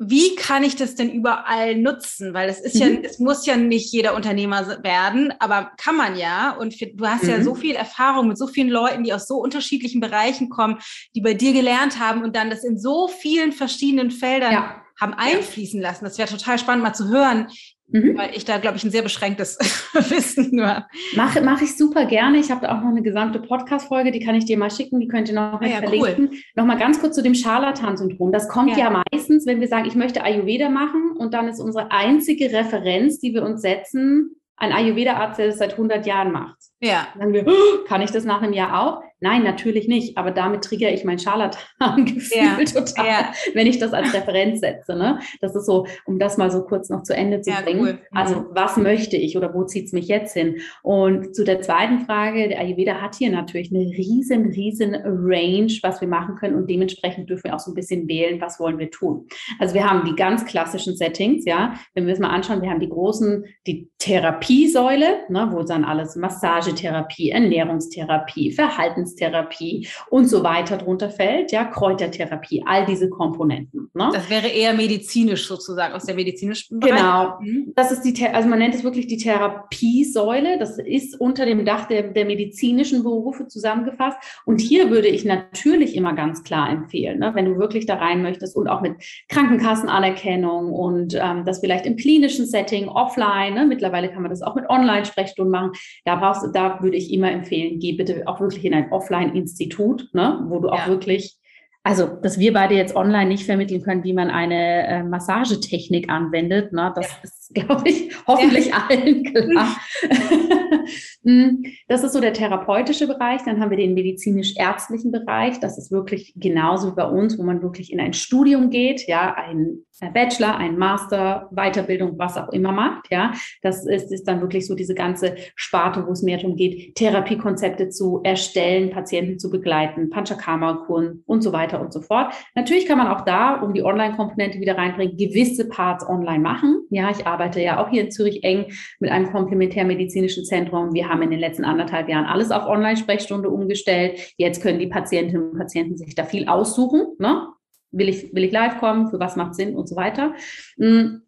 wie kann ich das denn überall nutzen? Weil es ist mhm. ja, es muss ja nicht jeder Unternehmer werden, aber kann man ja. Und für, du hast mhm. ja so viel Erfahrung mit so vielen Leuten, die aus so unterschiedlichen Bereichen kommen, die bei dir gelernt haben und dann das in so vielen verschiedenen Feldern ja. haben einfließen lassen. Das wäre total spannend mal zu hören, Mhm. Weil ich da, glaube ich, ein sehr beschränktes Wissen nur habe. Mache mach ich super gerne. Ich habe da auch noch eine gesamte Podcast-Folge, die kann ich dir mal schicken, die könnt ihr noch ah, ja, verlinken. Cool. Nochmal ganz kurz zu dem Scharlatan-Syndrom. Das kommt ja. ja meistens, wenn wir sagen, ich möchte Ayurveda machen und dann ist unsere einzige Referenz, die wir uns setzen, ein Ayurveda-Arzt, der das seit 100 Jahren macht. Ja. Dann wir, oh, kann ich das nach einem Jahr auch? Nein, natürlich nicht. Aber damit triggere ich mein Scharlatan-Gefühl ja. total, ja. wenn ich das als Referenz setze. Ne? Das ist so, um das mal so kurz noch zu Ende zu ja, bringen. Cool. Also, mhm. was möchte ich oder wo zieht es mich jetzt hin? Und zu der zweiten Frage, der Ayurveda hat hier natürlich eine riesen, riesen Range, was wir machen können. Und dementsprechend dürfen wir auch so ein bisschen wählen, was wollen wir tun. Also, wir haben die ganz klassischen Settings, ja. Wenn wir es mal anschauen, wir haben die großen, die Therapiesäule, ne, wo dann alles Massage, Massagetherapie, Ernährungstherapie, Verhaltenstherapie und so weiter drunter fällt, ja, Kräutertherapie, all diese Komponenten. Ne? Das wäre eher medizinisch sozusagen, aus der medizinischen Bereich. Genau. Mhm. Das ist die, also man nennt es wirklich die Therapiesäule. Das ist unter dem Dach der, der medizinischen Berufe zusammengefasst. Und hier würde ich natürlich immer ganz klar empfehlen, ne, wenn du wirklich da rein möchtest und auch mit Krankenkassenanerkennung und ähm, das vielleicht im klinischen Setting, offline, ne, mittlerweile kann man das auch mit Online-Sprechstunden machen. Da brauchst du, da würde ich immer empfehlen, geh bitte auch wirklich in ein Offline-Institut, ne, wo du auch ja. wirklich also, dass wir beide jetzt online nicht vermitteln können, wie man eine äh, Massagetechnik anwendet, ne, das ja. ist, glaube ich, hoffentlich ja. allen klar. Hm, das ist so der therapeutische Bereich. Dann haben wir den medizinisch-ärztlichen Bereich. Das ist wirklich genauso wie bei uns, wo man wirklich in ein Studium geht, ja, ein Bachelor, ein Master, Weiterbildung, was auch immer macht, ja. Das ist, ist dann wirklich so diese ganze Sparte, wo es mehr darum geht, Therapiekonzepte zu erstellen, Patienten zu begleiten, Panchakarma-Kuren und so weiter und so fort. Natürlich kann man auch da, um die Online-Komponente wieder reinbringen, gewisse Parts online machen. Ja, ich arbeite ja auch hier in Zürich eng mit einem komplementärmedizinischen Zentrum. Wir haben in den letzten anderthalb Jahren alles auf Online-Sprechstunde umgestellt. Jetzt können die Patientinnen und Patienten sich da viel aussuchen. Ne? Will ich, will ich live kommen? Für was macht Sinn und so weiter? Hm,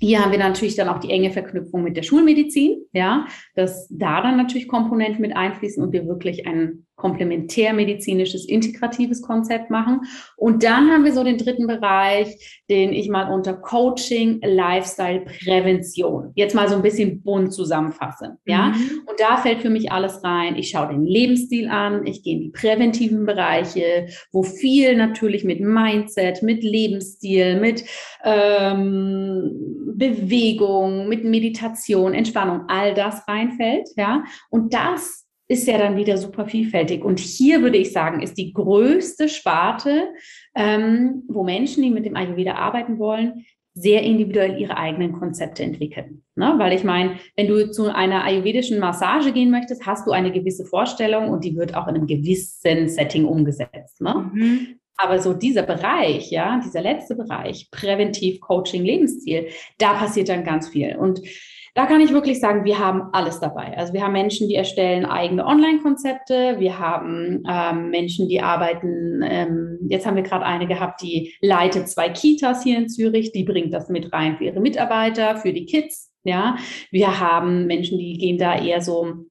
hier haben wir natürlich dann auch die enge Verknüpfung mit der Schulmedizin, ja, dass da dann natürlich Komponenten mit einfließen und wir wirklich ein komplementärmedizinisches, integratives Konzept machen. Und dann haben wir so den dritten Bereich, den ich mal unter Coaching, Lifestyle, Prävention jetzt mal so ein bisschen bunt zusammenfasse. Ja, mhm. und da fällt für mich alles rein. Ich schaue den Lebensstil an, ich gehe in die präventiven Bereiche, wo viel natürlich mit Mindset, mit Lebensstil, mit ähm, Bewegung, mit Meditation, Entspannung, all das reinfällt. Ja, und das ist ja dann wieder super vielfältig. Und hier würde ich sagen, ist die größte Sparte, ähm, wo Menschen, die mit dem Ayurveda arbeiten wollen, sehr individuell ihre eigenen Konzepte entwickeln. Ne? Weil ich meine, wenn du zu einer ayurvedischen Massage gehen möchtest, hast du eine gewisse Vorstellung und die wird auch in einem gewissen Setting umgesetzt. Ne? Mhm. Aber so dieser Bereich, ja, dieser letzte Bereich, Präventiv, Coaching, Lebensstil, da passiert dann ganz viel. Und da kann ich wirklich sagen, wir haben alles dabei. Also wir haben Menschen, die erstellen eigene Online-Konzepte. Wir haben ähm, Menschen, die arbeiten, ähm, jetzt haben wir gerade eine gehabt, die leitet zwei Kitas hier in Zürich. Die bringt das mit rein für ihre Mitarbeiter, für die Kids. Ja, wir haben Menschen, die gehen da eher so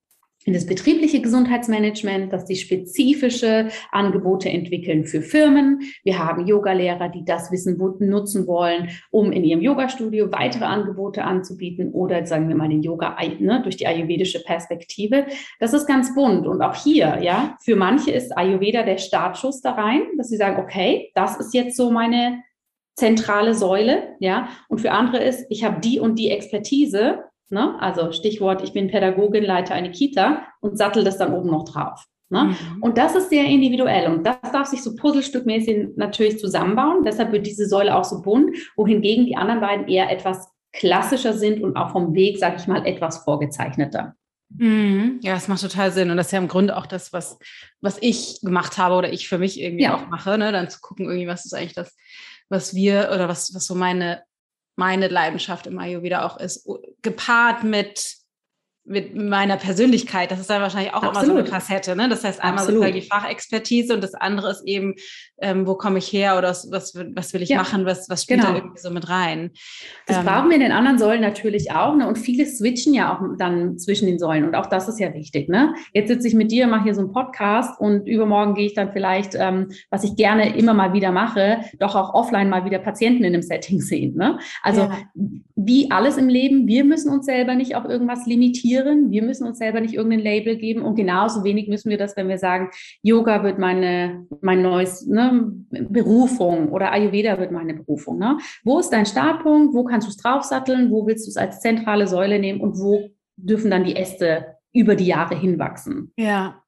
in das betriebliche Gesundheitsmanagement, dass die spezifische Angebote entwickeln für Firmen. Wir haben Yogalehrer, die das Wissen nutzen wollen, um in ihrem Yogastudio weitere Angebote anzubieten oder sagen wir mal den Yoga ne, durch die ayurvedische Perspektive. Das ist ganz bunt und auch hier, ja, für manche ist Ayurveda der Startschuss da rein, dass sie sagen, okay, das ist jetzt so meine zentrale Säule, ja, und für andere ist, ich habe die und die Expertise Ne? Also Stichwort, ich bin Pädagogin, leite eine Kita und sattel das dann oben noch drauf. Ne? Mhm. Und das ist sehr individuell und das darf sich so puzzlestückmäßig natürlich zusammenbauen. Deshalb wird diese Säule auch so bunt, wohingegen die anderen beiden eher etwas klassischer sind und auch vom Weg, sag ich mal, etwas vorgezeichneter. Mhm. Ja, das macht total Sinn. Und das ist ja im Grunde auch das, was, was ich gemacht habe oder ich für mich irgendwie ja. auch mache, ne? dann zu gucken, irgendwie, was ist eigentlich das, was wir oder was, was so meine meine Leidenschaft im Ayurveda auch ist, gepaart mit mit meiner Persönlichkeit. Das ist dann wahrscheinlich auch Absolut. immer so eine Facette. Ne? Das heißt, einmal Absolut. sozusagen die Fachexpertise und das andere ist eben, ähm, wo komme ich her oder was, was, was will ich ja. machen, was, was spielt genau. da irgendwie so mit rein. Das ähm, brauchen wir in den anderen Säulen natürlich auch. Ne? Und viele switchen ja auch dann zwischen den Säulen. Und auch das ist ja wichtig. Ne? Jetzt sitze ich mit dir, mache hier so einen Podcast und übermorgen gehe ich dann vielleicht, ähm, was ich gerne immer mal wieder mache, doch auch offline mal wieder Patienten in einem Setting sehen. Ne? Also ja. wie alles im Leben, wir müssen uns selber nicht auf irgendwas limitieren definieren. Wir müssen uns selber nicht irgendein Label geben und genauso wenig müssen wir das, wenn wir sagen, Yoga wird meine, mein neues ne, Berufung oder Ayurveda wird meine Berufung. Ne? Wo ist dein Startpunkt? Wo kannst du es draufsatteln? Wo willst du es als zentrale Säule nehmen und wo dürfen dann die Äste über die Jahre hinwachsen? Ja,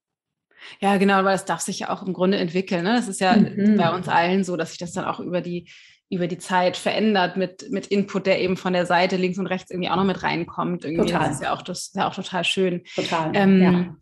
ja, genau, weil das darf sich ja auch im Grunde entwickeln. Ne? Das ist ja mhm. bei uns allen so, dass sich das dann auch über die über die Zeit verändert mit, mit Input, der eben von der Seite links und rechts irgendwie auch noch mit reinkommt. Irgendwie. Total. Das ist ja auch, das ist ja auch total schön. Total. Ähm, ja.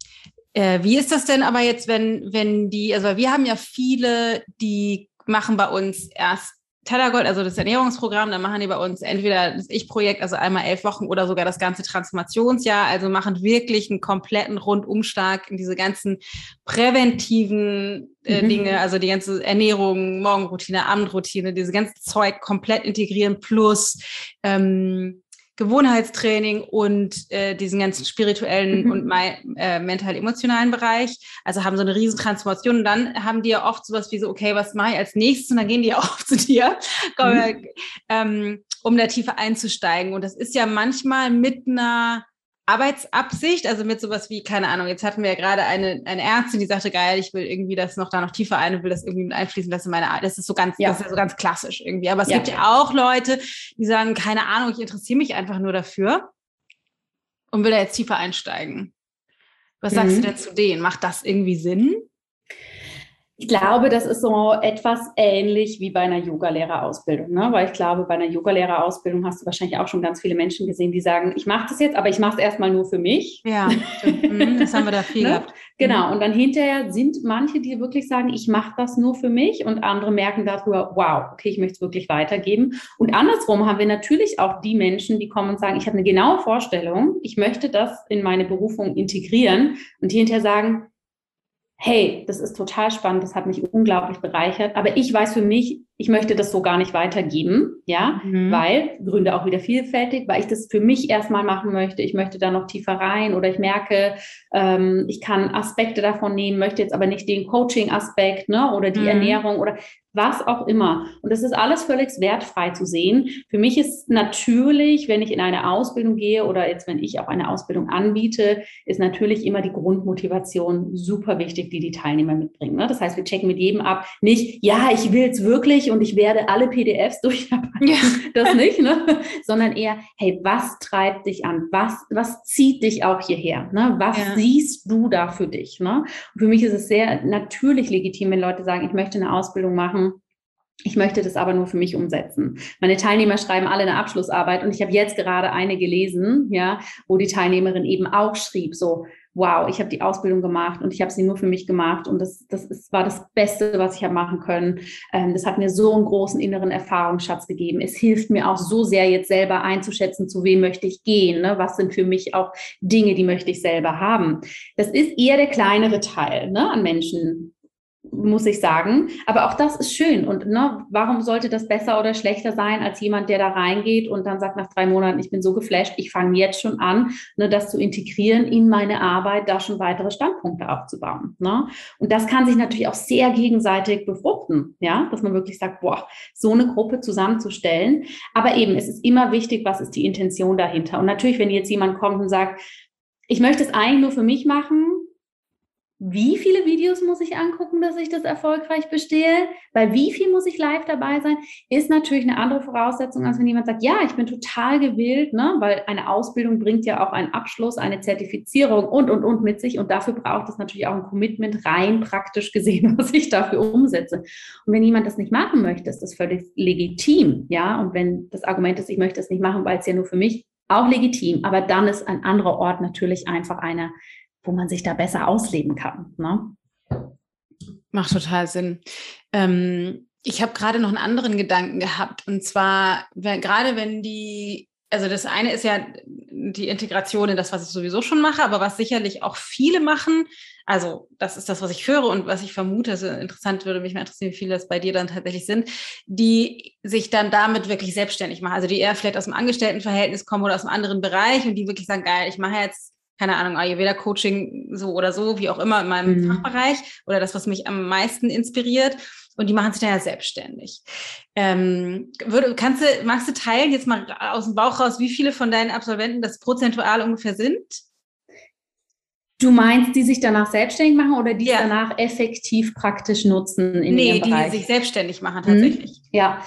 Äh, wie ist das denn aber jetzt, wenn, wenn die, also wir haben ja viele, die machen bei uns erst Tellergold, also das Ernährungsprogramm, dann machen die bei uns entweder das Ich-Projekt, also einmal elf Wochen oder sogar das ganze Transformationsjahr, also machen wirklich einen kompletten Rundumschlag in diese ganzen präventiven äh, mhm. Dinge, also die ganze Ernährung, Morgenroutine, Abendroutine, diese ganze Zeug komplett integrieren plus ähm, Gewohnheitstraining und äh, diesen ganzen spirituellen mhm. und äh, mental-emotionalen Bereich. Also haben so eine riesen Transformation. Und dann haben die ja oft sowas wie so, okay, was mache ich als nächstes? Und dann gehen die ja auch zu dir, mhm. ähm, um da tiefer einzusteigen. Und das ist ja manchmal mit einer Arbeitsabsicht, also mit sowas wie, keine Ahnung, jetzt hatten wir ja gerade eine, eine Ärztin, die sagte, geil, ich will irgendwie das noch da noch tiefer ein und will das irgendwie mit einfließen lassen in meine Arbeit. Das ist so ganz, ja. das ist so ganz klassisch irgendwie. Aber es ja. gibt ja auch Leute, die sagen, keine Ahnung, ich interessiere mich einfach nur dafür und will da jetzt tiefer einsteigen. Was mhm. sagst du mhm. denn zu denen? Macht das irgendwie Sinn? Ich glaube, das ist so etwas ähnlich wie bei einer Yogalehrerausbildung, ne? weil ich glaube, bei einer Yogalehrerausbildung hast du wahrscheinlich auch schon ganz viele Menschen gesehen, die sagen, ich mache das jetzt, aber ich mache es erstmal nur für mich. Ja, mhm, das haben wir da viel ne? gehabt. Genau, mhm. und dann hinterher sind manche, die wirklich sagen, ich mache das nur für mich und andere merken darüber, wow, okay, ich möchte es wirklich weitergeben. Und andersrum haben wir natürlich auch die Menschen, die kommen und sagen, ich habe eine genaue Vorstellung, ich möchte das in meine Berufung integrieren und die hinterher sagen, hey, das ist total spannend, das hat mich unglaublich bereichert, aber ich weiß für mich, ich möchte das so gar nicht weitergeben, ja, mhm. weil Gründe auch wieder vielfältig, weil ich das für mich erstmal machen möchte. Ich möchte da noch tiefer rein oder ich merke, ähm, ich kann Aspekte davon nehmen, möchte jetzt aber nicht den Coaching-Aspekt, ne, oder die mhm. Ernährung oder was auch immer. Und das ist alles völlig wertfrei zu sehen. Für mich ist natürlich, wenn ich in eine Ausbildung gehe oder jetzt, wenn ich auch eine Ausbildung anbiete, ist natürlich immer die Grundmotivation super wichtig, die die Teilnehmer mitbringen. Ne? Das heißt, wir checken mit jedem ab, nicht, ja, ich will es wirklich und ich werde alle PDFs durcharbeiten, ja. das nicht, ne? sondern eher, hey, was treibt dich an? Was, was zieht dich auch hierher? Ne? Was ja. siehst du da für dich? Ne? Und für mich ist es sehr natürlich legitim, wenn Leute sagen, ich möchte eine Ausbildung machen, ich möchte das aber nur für mich umsetzen. Meine Teilnehmer schreiben alle eine Abschlussarbeit und ich habe jetzt gerade eine gelesen, ja, wo die Teilnehmerin eben auch schrieb, so, wow, ich habe die Ausbildung gemacht und ich habe sie nur für mich gemacht und das, das ist, war das Beste, was ich habe machen können. Ähm, das hat mir so einen großen inneren Erfahrungsschatz gegeben. Es hilft mir auch so sehr, jetzt selber einzuschätzen, zu wem möchte ich gehen, ne? was sind für mich auch Dinge, die möchte ich selber haben. Das ist eher der kleinere Teil ne, an Menschen, muss ich sagen. Aber auch das ist schön. Und ne, warum sollte das besser oder schlechter sein als jemand, der da reingeht und dann sagt nach drei Monaten, ich bin so geflasht, ich fange jetzt schon an, ne, das zu integrieren in meine Arbeit, da schon weitere Standpunkte aufzubauen. Ne? Und das kann sich natürlich auch sehr gegenseitig befruchten, ja, dass man wirklich sagt, boah, so eine Gruppe zusammenzustellen. Aber eben, es ist immer wichtig, was ist die Intention dahinter. Und natürlich, wenn jetzt jemand kommt und sagt, ich möchte es eigentlich nur für mich machen, wie viele Videos muss ich angucken, dass ich das erfolgreich bestehe? Bei wie viel muss ich live dabei sein? Ist natürlich eine andere Voraussetzung, als wenn jemand sagt, ja, ich bin total gewillt, ne? weil eine Ausbildung bringt ja auch einen Abschluss, eine Zertifizierung und, und, und mit sich. Und dafür braucht es natürlich auch ein Commitment rein praktisch gesehen, was ich dafür umsetze. Und wenn jemand das nicht machen möchte, ist das völlig legitim. Ja, und wenn das Argument ist, ich möchte es nicht machen, weil es ja nur für mich auch legitim. Aber dann ist ein anderer Ort natürlich einfach einer, wo man sich da besser ausleben kann. Ne? Macht total Sinn. Ähm, ich habe gerade noch einen anderen Gedanken gehabt und zwar, gerade wenn die, also das eine ist ja die Integration in das, was ich sowieso schon mache, aber was sicherlich auch viele machen, also das ist das, was ich höre und was ich vermute, also interessant würde mich mal interessieren, wie viele das bei dir dann tatsächlich sind, die sich dann damit wirklich selbstständig machen, also die eher vielleicht aus dem Angestelltenverhältnis kommen oder aus einem anderen Bereich und die wirklich sagen, geil, ich mache jetzt keine Ahnung, Ayurveda-Coaching so oder so, wie auch immer in meinem mhm. Fachbereich oder das, was mich am meisten inspiriert. Und die machen sich dann ja selbstständig. Ähm, würde, kannst du, magst du teilen, jetzt mal aus dem Bauch raus, wie viele von deinen Absolventen das prozentual ungefähr sind? Du meinst, die sich danach selbstständig machen oder die ja. danach effektiv praktisch nutzen in nee, ihrem Bereich? Nee, die sich selbstständig machen tatsächlich. Mhm. Ja.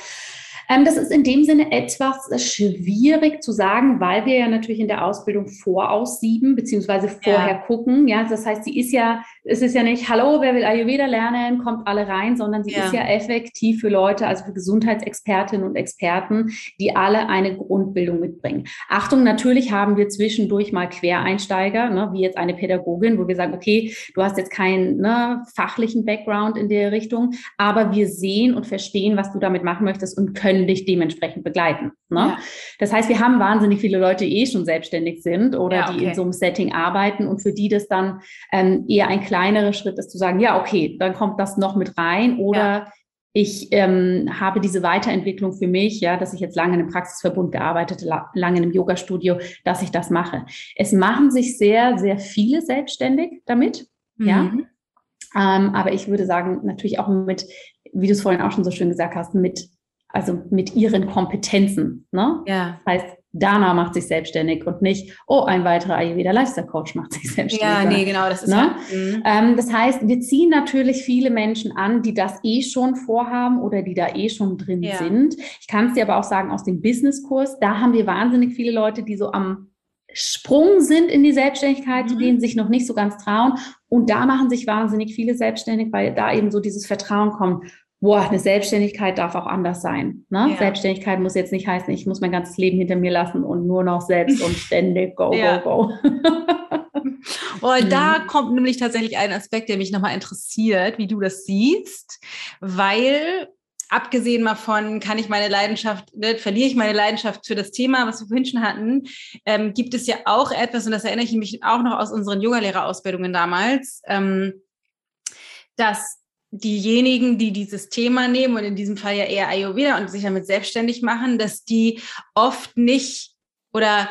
Ähm, das ist in dem Sinne etwas schwierig zu sagen, weil wir ja natürlich in der Ausbildung voraussieben, beziehungsweise vorher ja. gucken. Ja, das heißt, sie ist ja, es ist ja nicht, hallo, wer will Ayurveda lernen, kommt alle rein, sondern sie ja. ist ja effektiv für Leute, also für Gesundheitsexpertinnen und Experten, die alle eine Grundbildung mitbringen. Achtung, natürlich haben wir zwischendurch mal Quereinsteiger, ne, wie jetzt eine Pädagogin, wo wir sagen, okay, du hast jetzt keinen ne, fachlichen Background in der Richtung, aber wir sehen und verstehen, was du damit machen möchtest und können dich dementsprechend begleiten. Ne? Ja. Das heißt, wir haben wahnsinnig viele Leute, die eh schon selbstständig sind oder ja, okay. die in so einem Setting arbeiten und für die das dann ähm, eher ein kleinerer Schritt ist, zu sagen, ja, okay, dann kommt das noch mit rein oder ja. Ich ähm, habe diese Weiterentwicklung für mich, ja, dass ich jetzt lange in einem Praxisverbund gearbeitet, lange in einem Yoga-Studio, dass ich das mache. Es machen sich sehr, sehr viele selbstständig damit, mhm. ja. Ähm, aber ich würde sagen, natürlich auch mit, wie du es vorhin auch schon so schön gesagt hast, mit also mit ihren Kompetenzen. Ne? Ja. Das heißt, Dana macht sich selbstständig und nicht, oh, ein weiterer Ayurveda Lifestyle Coach macht sich selbstständig. Ja, nee, genau, das ist ne? ja. Mhm. Ähm, das heißt, wir ziehen natürlich viele Menschen an, die das eh schon vorhaben oder die da eh schon drin ja. sind. Ich kann es dir aber auch sagen aus dem Businesskurs, da haben wir wahnsinnig viele Leute, die so am Sprung sind in die Selbstständigkeit, mhm. denen sich noch nicht so ganz trauen. Und da machen sich wahnsinnig viele selbstständig, weil da eben so dieses Vertrauen kommt boah, eine Selbstständigkeit darf auch anders sein. Ne? Ja. Selbstständigkeit muss jetzt nicht heißen, ich muss mein ganzes Leben hinter mir lassen und nur noch selbst und ständig go, ja. go, go. da mhm. kommt nämlich tatsächlich ein Aspekt, der mich nochmal interessiert, wie du das siehst, weil abgesehen mal von, kann ich meine Leidenschaft, ne, verliere ich meine Leidenschaft für das Thema, was wir vorhin schon hatten, ähm, gibt es ja auch etwas, und das erinnere ich mich auch noch aus unseren Yogalehrerausbildungen damals, ähm, dass diejenigen, die dieses Thema nehmen und in diesem Fall ja eher Ayurveda und sich damit selbstständig machen, dass die oft nicht oder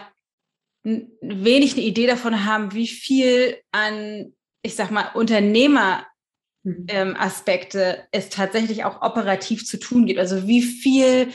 wenig eine Idee davon haben, wie viel an, ich sag mal, Unternehmer mhm. ähm, Aspekte es tatsächlich auch operativ zu tun gibt. Also wie viel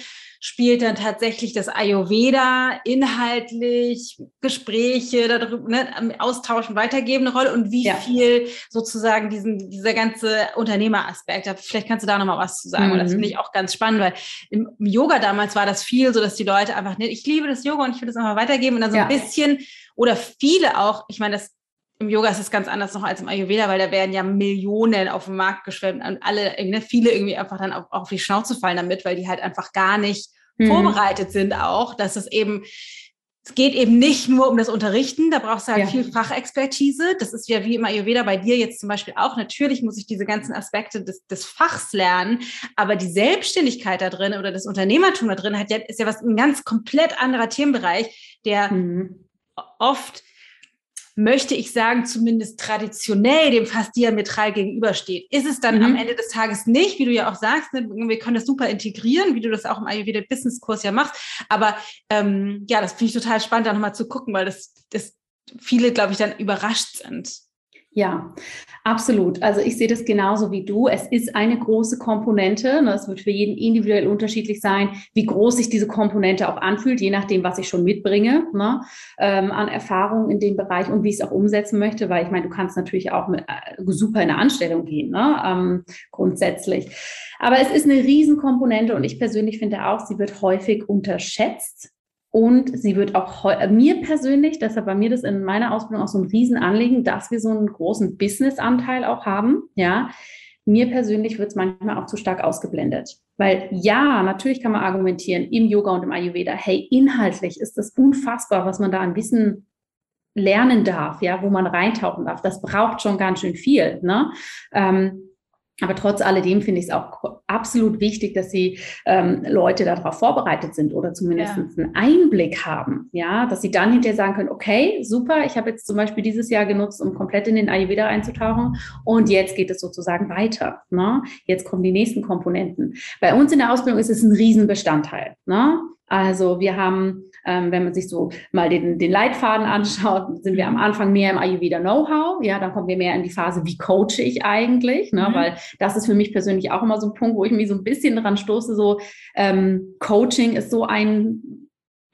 spielt dann tatsächlich das Ayurveda inhaltlich, Gespräche darüber, ne, austauschen, weitergeben eine Rolle und wie ja. viel sozusagen diesen, dieser ganze Unternehmeraspekt. Vielleicht kannst du da nochmal was zu sagen. Mhm. Und das finde ich auch ganz spannend, weil im Yoga damals war das viel so, dass die Leute einfach, ne, ich liebe das Yoga und ich will das nochmal weitergeben und dann so ja. ein bisschen oder viele auch, ich meine, das im Yoga ist es ganz anders noch als im Ayurveda, weil da werden ja Millionen auf den Markt geschwemmt und alle, ne, viele irgendwie einfach dann auch auf die Schnauze fallen damit, weil die halt einfach gar nicht mhm. vorbereitet sind auch, dass es eben, es geht eben nicht nur um das Unterrichten, da brauchst du halt ja. viel Fachexpertise. Das ist ja wie im Ayurveda bei dir jetzt zum Beispiel auch. Natürlich muss ich diese ganzen Aspekte des, des Fachs lernen, aber die Selbstständigkeit da drin oder das Unternehmertum da drin hat ja, ist ja was ein ganz komplett anderer Themenbereich, der mhm. oft möchte ich sagen, zumindest traditionell dem fast diametral gegenübersteht. Ist es dann mhm. am Ende des Tages nicht, wie du ja auch sagst, ne, wir können das super integrieren, wie du das auch im Ayurveda Business Kurs ja machst. Aber ähm, ja, das finde ich total spannend, da nochmal zu gucken, weil das, das viele, glaube ich, dann überrascht sind. Ja, absolut. Also ich sehe das genauso wie du. Es ist eine große Komponente. Ne, es wird für jeden individuell unterschiedlich sein, wie groß sich diese Komponente auch anfühlt, je nachdem, was ich schon mitbringe ne, ähm, an Erfahrung in dem Bereich und wie ich es auch umsetzen möchte. Weil ich meine, du kannst natürlich auch mit, äh, super in eine Anstellung gehen, ne, ähm, grundsätzlich. Aber es ist eine Riesenkomponente und ich persönlich finde auch, sie wird häufig unterschätzt. Und sie wird auch äh, mir persönlich, deshalb war mir das in meiner Ausbildung auch so ein Riesenanliegen, dass wir so einen großen Business-Anteil auch haben. Ja, mir persönlich wird es manchmal auch zu stark ausgeblendet. Weil ja, natürlich kann man argumentieren im Yoga und im Ayurveda, hey, inhaltlich ist das unfassbar, was man da an Wissen lernen darf, ja, wo man reintauchen darf. Das braucht schon ganz schön viel. Ne? Ähm, aber trotz alledem finde ich es auch absolut wichtig, dass sie ähm, Leute darauf vorbereitet sind oder zumindest ja. einen Einblick haben. Ja, dass sie dann hinterher sagen können, okay, super, ich habe jetzt zum Beispiel dieses Jahr genutzt, um komplett in den Ayurveda einzutauchen und jetzt geht es sozusagen weiter. Ne? Jetzt kommen die nächsten Komponenten. Bei uns in der Ausbildung ist es ein Riesenbestandteil. Ne? Also wir haben, ähm, wenn man sich so mal den, den Leitfaden anschaut, sind wir am Anfang mehr im Ayurveda Know-how. Ja, dann kommen wir mehr in die Phase, wie coache ich eigentlich? Ne? Mhm. Weil das ist für mich persönlich auch immer so ein Punkt, wo ich mich so ein bisschen dran stoße. So ähm, Coaching ist so ein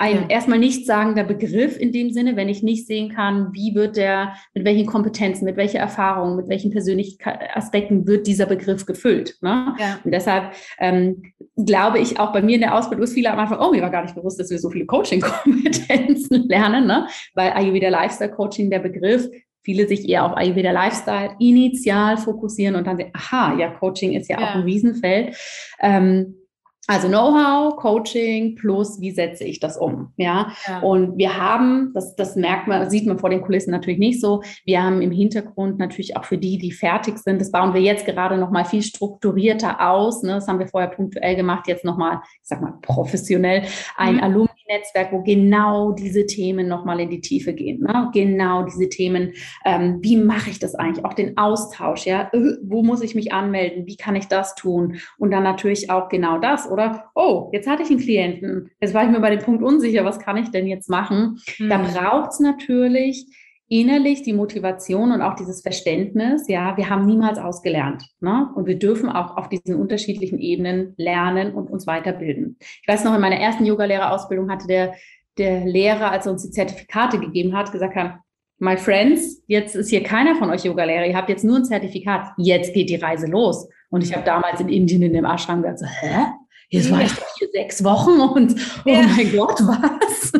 ein ja. erstmal nicht sagender Begriff in dem Sinne, wenn ich nicht sehen kann, wie wird der, mit welchen Kompetenzen, mit welcher Erfahrung, mit welchen persönlichen Aspekten wird dieser Begriff gefüllt. Ne? Ja. Und deshalb ähm, glaube ich auch bei mir in der Ausbildung ist viele am Anfang, oh, mir war gar nicht bewusst, dass wir so viele Coaching-Kompetenzen lernen, ne? weil Ayurveda Lifestyle Coaching der Begriff viele sich eher auf Ayurveda Lifestyle initial fokussieren und dann sehen, aha, ja, Coaching ist ja, ja. auch ein Riesenfeld. Ähm, also Know-how, Coaching plus wie setze ich das um, ja? ja? Und wir haben, das, das merkt man, sieht man vor den Kulissen natürlich nicht so. Wir haben im Hintergrund natürlich auch für die, die fertig sind, das bauen wir jetzt gerade noch mal viel strukturierter aus. Ne? Das haben wir vorher punktuell gemacht, jetzt noch mal, ich sag mal professionell, ein mhm. Alumni Netzwerk, wo genau diese Themen nochmal in die Tiefe gehen. Ne? Genau diese Themen, ähm, wie mache ich das eigentlich? Auch den Austausch, ja, äh, wo muss ich mich anmelden? Wie kann ich das tun? Und dann natürlich auch genau das, oder? Oh, jetzt hatte ich einen Klienten, jetzt war ich mir bei dem Punkt unsicher, was kann ich denn jetzt machen? Mhm. Da braucht es natürlich innerlich die Motivation und auch dieses Verständnis, ja, wir haben niemals ausgelernt. Ne? Und wir dürfen auch auf diesen unterschiedlichen Ebenen lernen und uns weiterbilden. Ich weiß noch, in meiner ersten Yogalehrerausbildung hatte der, der Lehrer, als er uns die Zertifikate gegeben hat, gesagt hat, my friends, jetzt ist hier keiner von euch Yogalehrer, ihr habt jetzt nur ein Zertifikat, jetzt geht die Reise los. Und ich habe damals in Indien in dem Ashram gesagt, so, hä? Jetzt war ich hier sechs Wochen und oh ja. mein Gott, was?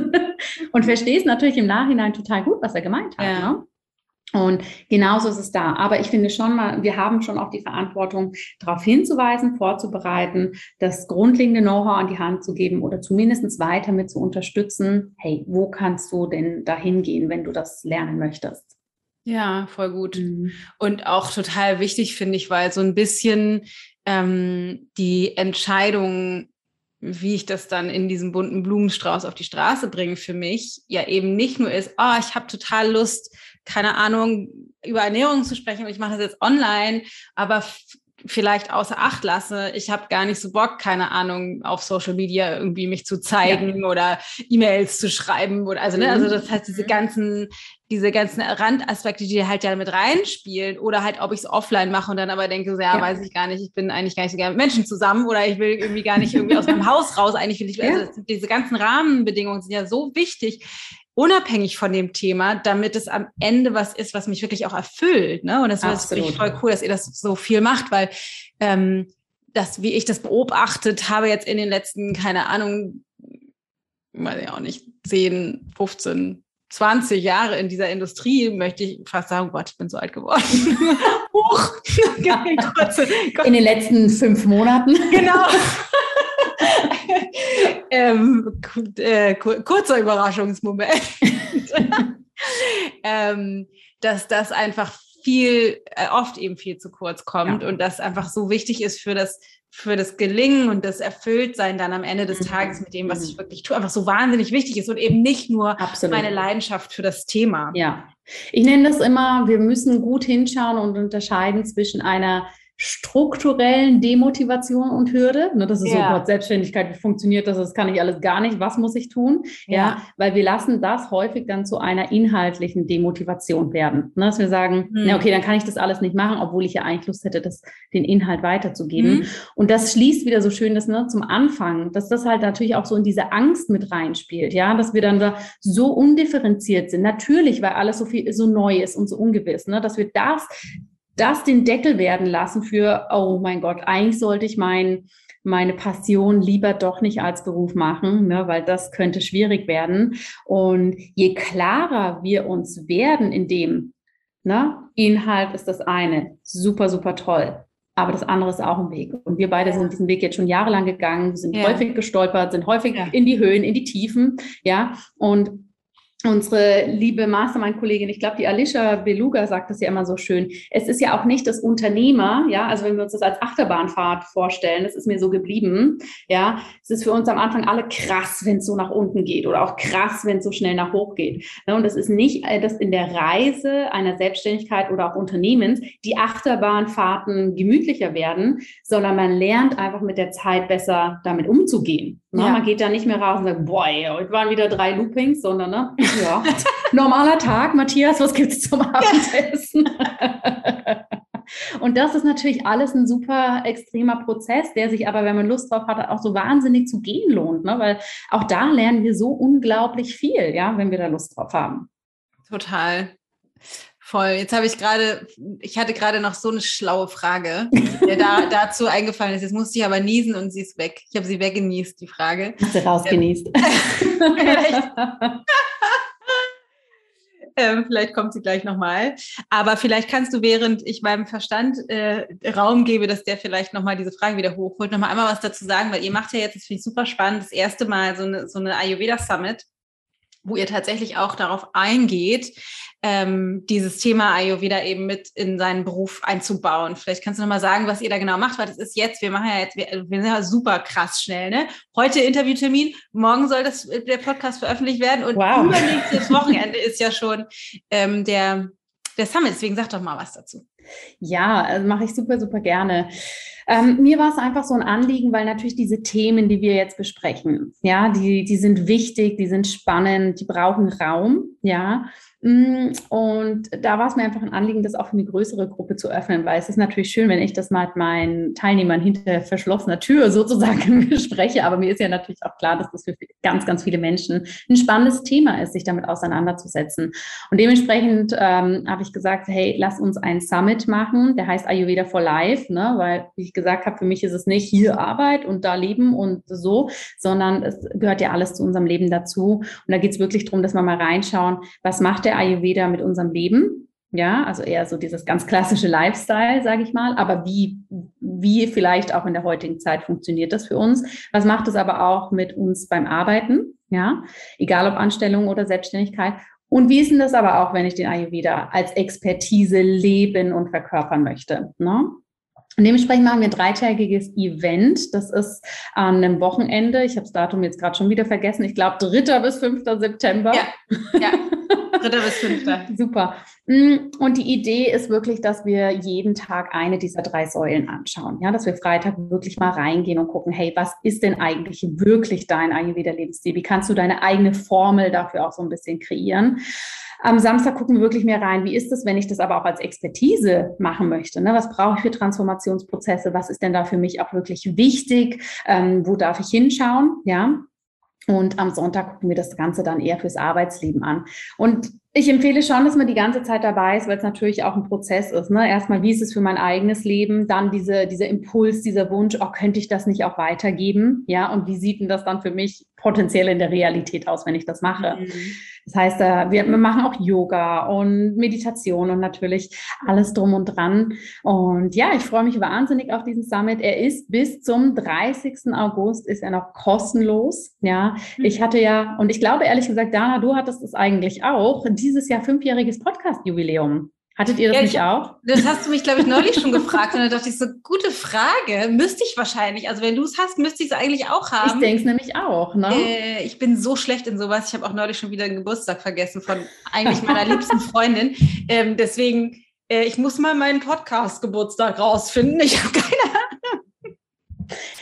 und verstehst natürlich im Nachhinein total gut, was er gemeint hat. Ja. Ne? Und genauso ist es da. Aber ich finde schon mal, wir haben schon auch die Verantwortung, darauf hinzuweisen, vorzubereiten, das grundlegende Know-how an die Hand zu geben oder zumindest weiter mit zu unterstützen. Hey, wo kannst du denn dahin gehen, wenn du das lernen möchtest? Ja, voll gut. Mhm. Und auch total wichtig, finde ich, weil so ein bisschen ähm, die Entscheidung, wie ich das dann in diesem bunten Blumenstrauß auf die Straße bringe für mich, ja eben nicht nur ist, oh, ich habe total Lust, keine Ahnung, über Ernährung zu sprechen und ich mache das jetzt online, aber vielleicht außer Acht lasse, ich habe gar nicht so Bock, keine Ahnung, auf Social Media irgendwie mich zu zeigen ja. oder E-Mails zu schreiben oder also, ne, also mhm. das heißt, diese mhm. ganzen diese ganzen Randaspekte, die halt ja mit reinspielen oder halt, ob ich es offline mache und dann aber denke, so, ja, ja, weiß ich gar nicht, ich bin eigentlich gar nicht so gerne mit Menschen zusammen oder ich will irgendwie gar nicht irgendwie aus meinem Haus raus. Eigentlich will ich, ja. also diese ganzen Rahmenbedingungen sind ja so wichtig, unabhängig von dem Thema, damit es am Ende was ist, was mich wirklich auch erfüllt. Ne? Und das ist wirklich voll cool, dass ihr das so viel macht, weil ähm, das, wie ich das beobachtet habe jetzt in den letzten, keine Ahnung, weiß ich auch nicht, 10, 15, 20 Jahre in dieser Industrie, möchte ich fast sagen, Gott, ich bin so alt geworden. Huch. in den letzten fünf Monaten. Genau. ähm, äh, kurzer Überraschungsmoment. ähm, dass das einfach viel, äh, oft eben viel zu kurz kommt ja. und das einfach so wichtig ist für das für das Gelingen und das Erfülltsein dann am Ende des mhm. Tages mit dem, was mhm. ich wirklich tue, einfach so wahnsinnig wichtig ist und eben nicht nur Absolut. meine Leidenschaft für das Thema. Ja, ich nenne das immer, wir müssen gut hinschauen und unterscheiden zwischen einer strukturellen Demotivation und Hürde. Ne, das ist ja. so Gott, Selbstständigkeit, wie funktioniert das? Das kann ich alles gar nicht. Was muss ich tun? Ja. ja weil wir lassen das häufig dann zu einer inhaltlichen Demotivation werden. Ne, dass wir sagen, mhm. na okay, dann kann ich das alles nicht machen, obwohl ich ja eigentlich Lust hätte, das, den Inhalt weiterzugeben. Mhm. Und das schließt wieder so schön das ne, zum Anfang, dass das halt natürlich auch so in diese Angst mit reinspielt. Ja, dass wir dann da so undifferenziert sind. Natürlich, weil alles so viel so neu ist und so ungewiss, ne, dass wir das das den Deckel werden lassen für, oh mein Gott, eigentlich sollte ich mein, meine Passion lieber doch nicht als Beruf machen, ne, weil das könnte schwierig werden. Und je klarer wir uns werden in dem, ne, Inhalt ist das eine, super, super toll. Aber das andere ist auch ein Weg. Und wir beide sind diesen Weg jetzt schon jahrelang gegangen, sind ja. häufig gestolpert, sind häufig ja. in die Höhen, in die Tiefen, ja. Und unsere liebe Mastermind-Kollegin, ich glaube, die Alicia Beluga sagt das ja immer so schön. Es ist ja auch nicht das Unternehmer, ja, also wenn wir uns das als Achterbahnfahrt vorstellen, das ist mir so geblieben, ja, es ist für uns am Anfang alle krass, wenn es so nach unten geht oder auch krass, wenn es so schnell nach hoch geht. Ne, und es ist nicht, äh, dass in der Reise einer Selbstständigkeit oder auch Unternehmens die Achterbahnfahrten gemütlicher werden, sondern man lernt einfach mit der Zeit besser damit umzugehen. Ne? Ja. Man geht da nicht mehr raus und sagt, boah, heute waren wieder drei Loopings, sondern ne, ja, normaler Tag. Matthias, was gibt es zum Abendessen? Und das ist natürlich alles ein super extremer Prozess, der sich aber, wenn man Lust drauf hat, auch so wahnsinnig zu gehen lohnt, ne? weil auch da lernen wir so unglaublich viel, ja, wenn wir da Lust drauf haben. Total. Voll. Jetzt habe ich gerade, ich hatte gerade noch so eine schlaue Frage, die mir da, dazu eingefallen ist. Jetzt musste ich aber niesen und sie ist weg. Ich habe sie weggenießt, die Frage. Hast du rausgenießt. ähm, vielleicht kommt sie gleich nochmal. Aber vielleicht kannst du, während ich meinem Verstand äh, Raum gebe, dass der vielleicht nochmal diese Frage wieder hochholt, nochmal einmal was dazu sagen, weil ihr macht ja jetzt, das finde ich super spannend, das erste Mal so eine, so eine Ayurveda Summit wo ihr tatsächlich auch darauf eingeht, ähm, dieses Thema Ayurveda eben mit in seinen Beruf einzubauen. Vielleicht kannst du nochmal sagen, was ihr da genau macht, weil das ist jetzt, wir machen ja jetzt, wir, wir sind ja super krass schnell, ne? Heute Interviewtermin, morgen soll das, der Podcast veröffentlicht werden und wow. übernächstes Wochenende ist ja schon ähm, der, der Summit. Deswegen sag doch mal was dazu. Ja, also mache ich super, super gerne. Ähm, mir war es einfach so ein Anliegen, weil natürlich diese Themen, die wir jetzt besprechen, ja, die, die sind wichtig, die sind spannend, die brauchen Raum, ja. Mm, und da war es mir einfach ein Anliegen, das auch für eine größere Gruppe zu öffnen, weil es ist natürlich schön, wenn ich das mal mit meinen Teilnehmern hinter verschlossener Tür sozusagen bespreche. Aber mir ist ja natürlich auch klar, dass das für ganz, ganz viele Menschen ein spannendes Thema ist, sich damit auseinanderzusetzen. Und dementsprechend ähm, habe ich gesagt, hey, lass uns ein Summit machen, der heißt Ayurveda for Life, ne? weil, wie ich gesagt habe, für mich ist es nicht hier Arbeit und da Leben und so, sondern es gehört ja alles zu unserem Leben dazu. Und da geht es wirklich darum, dass wir mal reinschauen, was macht der der Ayurveda mit unserem Leben. Ja, also eher so dieses ganz klassische Lifestyle, sage ich mal. Aber wie, wie vielleicht auch in der heutigen Zeit funktioniert das für uns? Was macht es aber auch mit uns beim Arbeiten? Ja, egal ob Anstellung oder Selbstständigkeit. Und wie ist denn das aber auch, wenn ich den Ayurveda als Expertise leben und verkörpern möchte? Ne? Und dementsprechend machen wir ein dreitägiges Event. Das ist an einem Wochenende. Ich habe das Datum jetzt gerade schon wieder vergessen. Ich glaube, 3. bis 5. September. Ja, ja. 3. bis 5. Super. Mm, und die Idee ist wirklich, dass wir jeden Tag eine dieser drei Säulen anschauen. Ja, dass wir Freitag wirklich mal reingehen und gucken, hey, was ist denn eigentlich wirklich dein Ayurveda-Lebensstil? Wie kannst du deine eigene Formel dafür auch so ein bisschen kreieren? Am Samstag gucken wir wirklich mehr rein, wie ist es, wenn ich das aber auch als Expertise machen möchte? Ne? Was brauche ich für Transformationsprozesse? Was ist denn da für mich auch wirklich wichtig? Ähm, wo darf ich hinschauen? Ja. Und am Sonntag gucken wir das Ganze dann eher fürs Arbeitsleben an. Und ich empfehle schon, dass man die ganze Zeit dabei ist, weil es natürlich auch ein Prozess ist. Ne? Erstmal, wie ist es für mein eigenes Leben? Dann diese, dieser Impuls, dieser Wunsch, oh, könnte ich das nicht auch weitergeben? Ja, und wie sieht denn das dann für mich potenziell in der Realität aus, wenn ich das mache? Mhm. Das heißt, äh, wir machen auch Yoga und Meditation und natürlich alles drum und dran. Und ja, ich freue mich wahnsinnig auf diesen Summit. Er ist bis zum 30. August ist er noch kostenlos. Ja, mhm. ich hatte ja, und ich glaube ehrlich gesagt, Dana, du hattest es eigentlich auch dieses Jahr fünfjähriges Podcast-Jubiläum. Hattet ihr das ja, nicht auch? Das hast du mich, glaube ich, neulich schon gefragt. Und da dachte ich so, gute Frage. Müsste ich wahrscheinlich. Also wenn du es hast, müsste ich es eigentlich auch haben. Ich denke es nämlich auch. Ne? Äh, ich bin so schlecht in sowas. Ich habe auch neulich schon wieder einen Geburtstag vergessen von eigentlich meiner liebsten Freundin. Ähm, deswegen, äh, ich muss mal meinen Podcast-Geburtstag rausfinden. Ich habe keine Ahnung.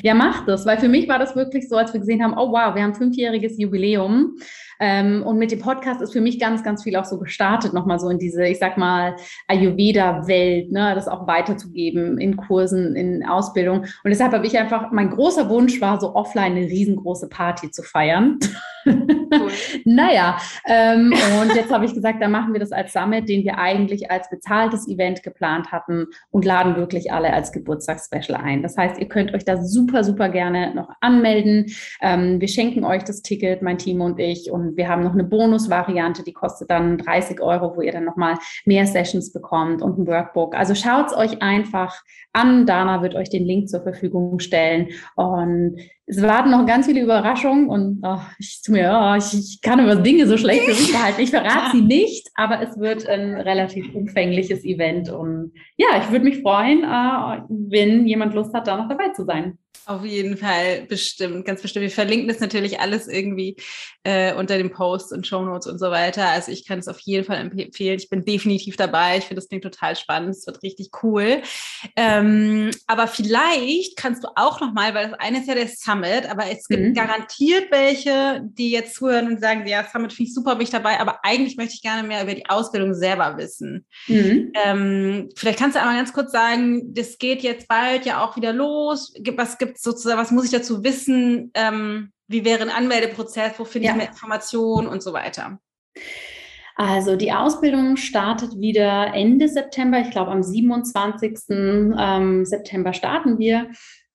Ja, mach das, weil für mich war das wirklich so, als wir gesehen haben, oh wow, wir haben fünfjähriges Jubiläum. Ähm, und mit dem Podcast ist für mich ganz, ganz viel auch so gestartet, nochmal so in diese, ich sag mal, Ayurveda-Welt, ne, das auch weiterzugeben in Kursen, in Ausbildung. Und deshalb habe ich einfach, mein großer Wunsch war, so offline eine riesengroße Party zu feiern. Cool. naja, ähm, und jetzt habe ich gesagt, dann machen wir das als Summit, den wir eigentlich als bezahltes Event geplant hatten und laden wirklich alle als Geburtstagsspecial ein. Das heißt, ihr könnt euch da super, super gerne noch anmelden. Ähm, wir schenken euch das Ticket, mein Team und ich, und wir haben noch eine Bonusvariante, die kostet dann 30 Euro, wo ihr dann nochmal mehr Sessions bekommt und ein Workbook. Also schaut es euch einfach an. Dana wird euch den Link zur Verfügung stellen. Und es warten noch ganz viele Überraschungen und oh, ich, mir, oh, ich, ich, kann über Dinge so schlecht für mich behalten. Ich verrate sie nicht, aber es wird ein relativ umfängliches Event. Und ja, ich würde mich freuen, äh, wenn jemand Lust hat, da noch dabei zu sein. Auf jeden Fall, bestimmt, ganz bestimmt. Wir verlinken das natürlich alles irgendwie äh, unter dem Post und Show Notes und so weiter. Also ich kann es auf jeden Fall empfehlen. Ich bin definitiv dabei. Ich finde das Ding total spannend. Es wird richtig cool. Ähm, aber vielleicht kannst du auch noch mal, weil das eine ist ja der Summit, aber es gibt mhm. garantiert welche, die jetzt zuhören und sagen, ja, Summit finde ich super, bin ich dabei, aber eigentlich möchte ich gerne mehr über die Ausbildung selber wissen. Mhm. Ähm, vielleicht kannst du einmal ganz kurz sagen, das geht jetzt bald ja auch wieder los. Was gibt sozusagen, was muss ich dazu wissen? Ähm, wie wäre ein Anmeldeprozess? Wo finde ja. ich mehr Informationen und so weiter? Also die Ausbildung startet wieder Ende September. Ich glaube, am 27. Ähm, September starten wir.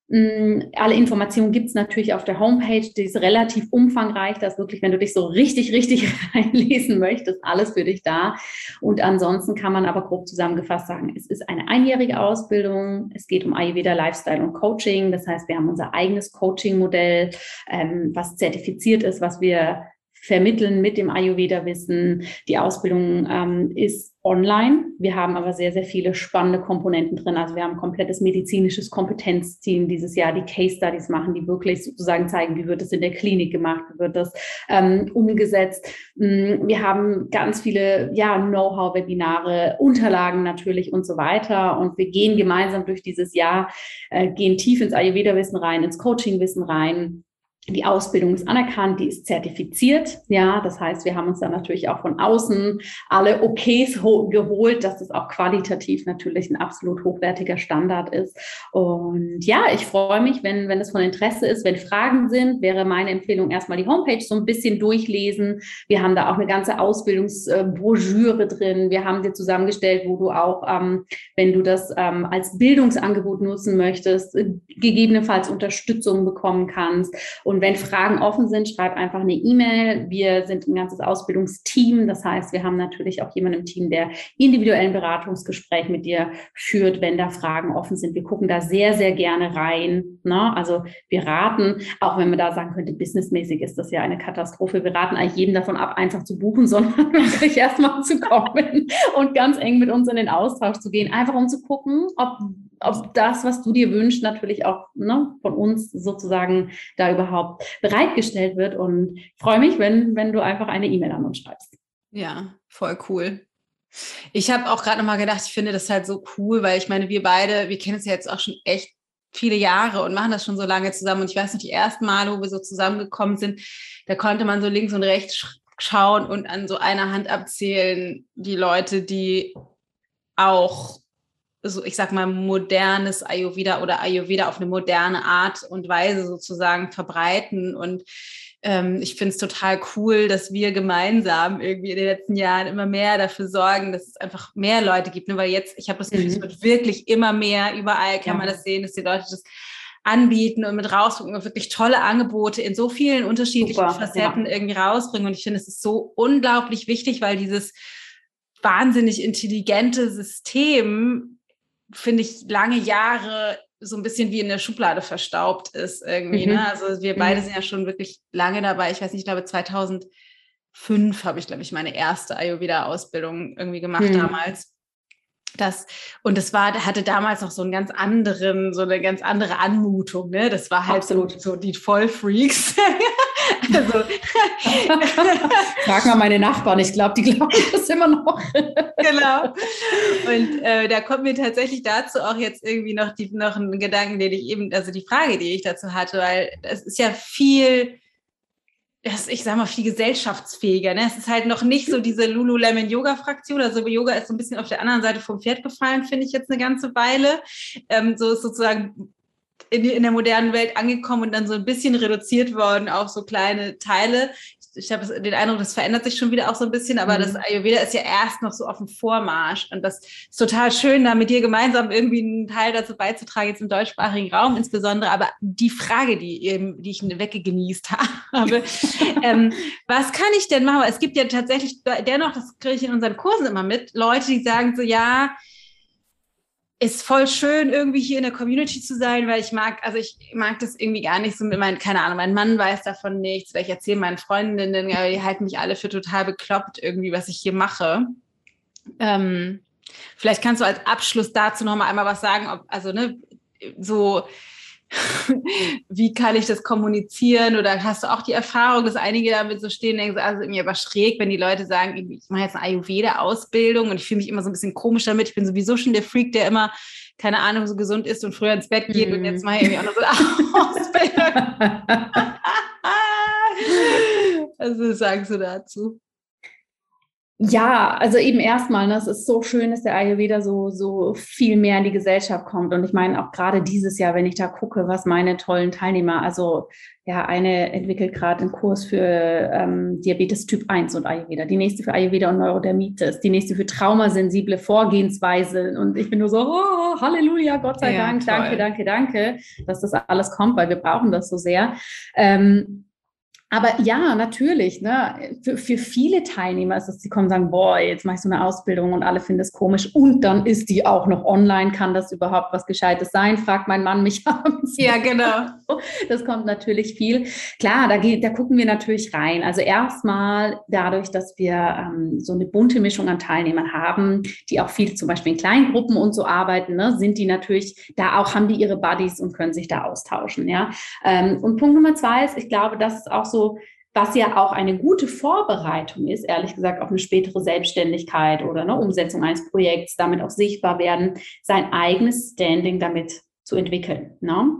Mm, alle Informationen gibt es natürlich auf der Homepage, die ist relativ umfangreich. Da ist wirklich, wenn du dich so richtig, richtig reinlesen möchtest, alles für dich da. Und ansonsten kann man aber grob zusammengefasst sagen, es ist eine einjährige Ausbildung. Es geht um Ayurveda, Lifestyle und Coaching. Das heißt, wir haben unser eigenes Coaching-Modell, ähm, was zertifiziert ist, was wir vermitteln mit dem Ayurveda-Wissen. Die Ausbildung ähm, ist online. Wir haben aber sehr, sehr viele spannende Komponenten drin. Also wir haben ein komplettes medizinisches Kompetenzteam dieses Jahr, die Case Studies machen, die wirklich sozusagen zeigen, wie wird es in der Klinik gemacht, wie wird das ähm, umgesetzt. Mm, wir haben ganz viele ja, Know-how-Webinare, Unterlagen natürlich und so weiter. Und wir gehen gemeinsam durch dieses Jahr, äh, gehen tief ins Ayurveda-Wissen rein, ins Coaching-Wissen rein, die Ausbildung ist anerkannt, die ist zertifiziert. Ja, das heißt, wir haben uns dann natürlich auch von außen alle OKs geholt, dass das auch qualitativ natürlich ein absolut hochwertiger Standard ist. Und ja, ich freue mich, wenn, wenn es von Interesse ist, wenn Fragen sind, wäre meine Empfehlung erstmal die Homepage so ein bisschen durchlesen. Wir haben da auch eine ganze Ausbildungsbroschüre drin. Wir haben dir zusammengestellt, wo du auch, ähm, wenn du das ähm, als Bildungsangebot nutzen möchtest, gegebenenfalls Unterstützung bekommen kannst. Und und wenn Fragen offen sind, schreib einfach eine E-Mail. Wir sind ein ganzes Ausbildungsteam. Das heißt, wir haben natürlich auch jemanden im Team, der individuellen Beratungsgespräch mit dir führt, wenn da Fragen offen sind. Wir gucken da sehr, sehr gerne rein. Ne? Also wir raten, auch wenn man da sagen könnte, businessmäßig ist das ja eine Katastrophe. Wir raten eigentlich jedem davon ab, einfach zu buchen, sondern wirklich erstmal zu kommen und ganz eng mit uns in den Austausch zu gehen, einfach um zu gucken, ob ob das, was du dir wünschst, natürlich auch ne, von uns sozusagen da überhaupt bereitgestellt wird. Und freue mich, wenn, wenn du einfach eine E-Mail an uns schreibst. Ja, voll cool. Ich habe auch gerade nochmal gedacht, ich finde das halt so cool, weil ich meine, wir beide, wir kennen es ja jetzt auch schon echt viele Jahre und machen das schon so lange zusammen. Und ich weiß noch, die ersten Male, wo wir so zusammengekommen sind, da konnte man so links und rechts schauen und an so einer Hand abzählen, die Leute, die auch so, ich sag mal, modernes Ayurveda oder Ayurveda auf eine moderne Art und Weise sozusagen verbreiten. Und ähm, ich finde es total cool, dass wir gemeinsam irgendwie in den letzten Jahren immer mehr dafür sorgen, dass es einfach mehr Leute gibt. Ne? Weil jetzt, ich habe das Gefühl, mhm. es wird wirklich immer mehr, überall kann ja. man das sehen, dass die Leute das anbieten und mit rausbringen und wirklich tolle Angebote in so vielen unterschiedlichen Super, Facetten ja. irgendwie rausbringen. Und ich finde, es ist so unglaublich wichtig, weil dieses wahnsinnig intelligente System finde ich, lange Jahre so ein bisschen wie in der Schublade verstaubt ist irgendwie. Mhm. Ne? Also wir beide mhm. sind ja schon wirklich lange dabei. Ich weiß nicht, ich glaube 2005 habe ich, glaube ich, meine erste Ayurveda-Ausbildung irgendwie gemacht mhm. damals. Das, und das war, hatte damals noch so einen ganz anderen, so eine ganz andere Anmutung, ne? Das war halt Absolut. so, so die Vollfreaks. also. Frag mal meine Nachbarn, ich glaube, die glauben das immer noch. genau. Und äh, da kommt mir tatsächlich dazu auch jetzt irgendwie noch, die, noch ein Gedanken, den ich eben, also die Frage, die ich dazu hatte, weil es ist ja viel, das, ich sag mal, viel gesellschaftsfähiger. Ne? Es ist halt noch nicht so diese Lululemon-Yoga-Fraktion. Also Yoga ist so ein bisschen auf der anderen Seite vom Pferd gefallen, finde ich jetzt eine ganze Weile. Ähm, so ist sozusagen in, in der modernen Welt angekommen und dann so ein bisschen reduziert worden auf so kleine Teile. Ich, ich habe den Eindruck, das verändert sich schon wieder auch so ein bisschen, aber mhm. das Ayurveda ist ja erst noch so auf dem Vormarsch und das ist total schön, da mit dir gemeinsam irgendwie einen Teil dazu beizutragen, jetzt im deutschsprachigen Raum insbesondere. Aber die Frage, die eben, die ich weggenießt habe, ähm, was kann ich denn machen? Es gibt ja tatsächlich dennoch, das kriege ich in unseren Kursen immer mit, Leute, die sagen so, ja, ist voll schön, irgendwie hier in der Community zu sein, weil ich mag, also ich mag das irgendwie gar nicht so mit meinen, keine Ahnung, mein Mann weiß davon nichts, weil ich erzähle meinen Freundinnen, die halten mich alle für total bekloppt irgendwie, was ich hier mache. Ähm, vielleicht kannst du als Abschluss dazu noch mal einmal was sagen, ob, also, ne, so, wie kann ich das kommunizieren? Oder hast du auch die Erfahrung, dass einige damit so stehen denken, also mir aber schräg, wenn die Leute sagen, ich mache jetzt eine Ayurveda-Ausbildung und ich fühle mich immer so ein bisschen komisch damit. Ich bin sowieso schon der Freak, der immer, keine Ahnung, so gesund ist und früher ins Bett geht mm. und jetzt mache ich irgendwie auch noch so eine Ausbildung. also was sagst du dazu? Ja, also eben erstmal, ne, es ist so schön, dass der Ayurveda so, so viel mehr in die Gesellschaft kommt. Und ich meine auch gerade dieses Jahr, wenn ich da gucke, was meine tollen Teilnehmer, also ja, eine entwickelt gerade einen Kurs für ähm, Diabetes Typ 1 und Ayurveda, die nächste für Ayurveda und Neurodermitis, die nächste für traumasensible Vorgehensweise. Und ich bin nur so, oh, Halleluja, Gott sei ja, Dank, toll. danke, danke, danke, dass das alles kommt, weil wir brauchen das so sehr. Ähm, aber ja, natürlich. Ne? Für, für viele Teilnehmer ist es, die kommen und sagen, boah, jetzt mache ich so eine Ausbildung und alle finden es komisch. Und dann ist die auch noch online. Kann das überhaupt was Gescheites sein? Fragt mein Mann mich abends. Ja, genau. Das kommt natürlich viel. Klar, da, geht, da gucken wir natürlich rein. Also erstmal dadurch, dass wir ähm, so eine bunte Mischung an Teilnehmern haben, die auch viel zum Beispiel in Kleingruppen und so arbeiten, ne, sind die natürlich da auch, haben die ihre Buddies und können sich da austauschen. Ja? Ähm, und Punkt Nummer zwei ist, ich glaube, das ist auch so was ja auch eine gute Vorbereitung ist, ehrlich gesagt, auf eine spätere Selbstständigkeit oder eine Umsetzung eines Projekts, damit auch sichtbar werden, sein eigenes Standing damit zu entwickeln. Ne?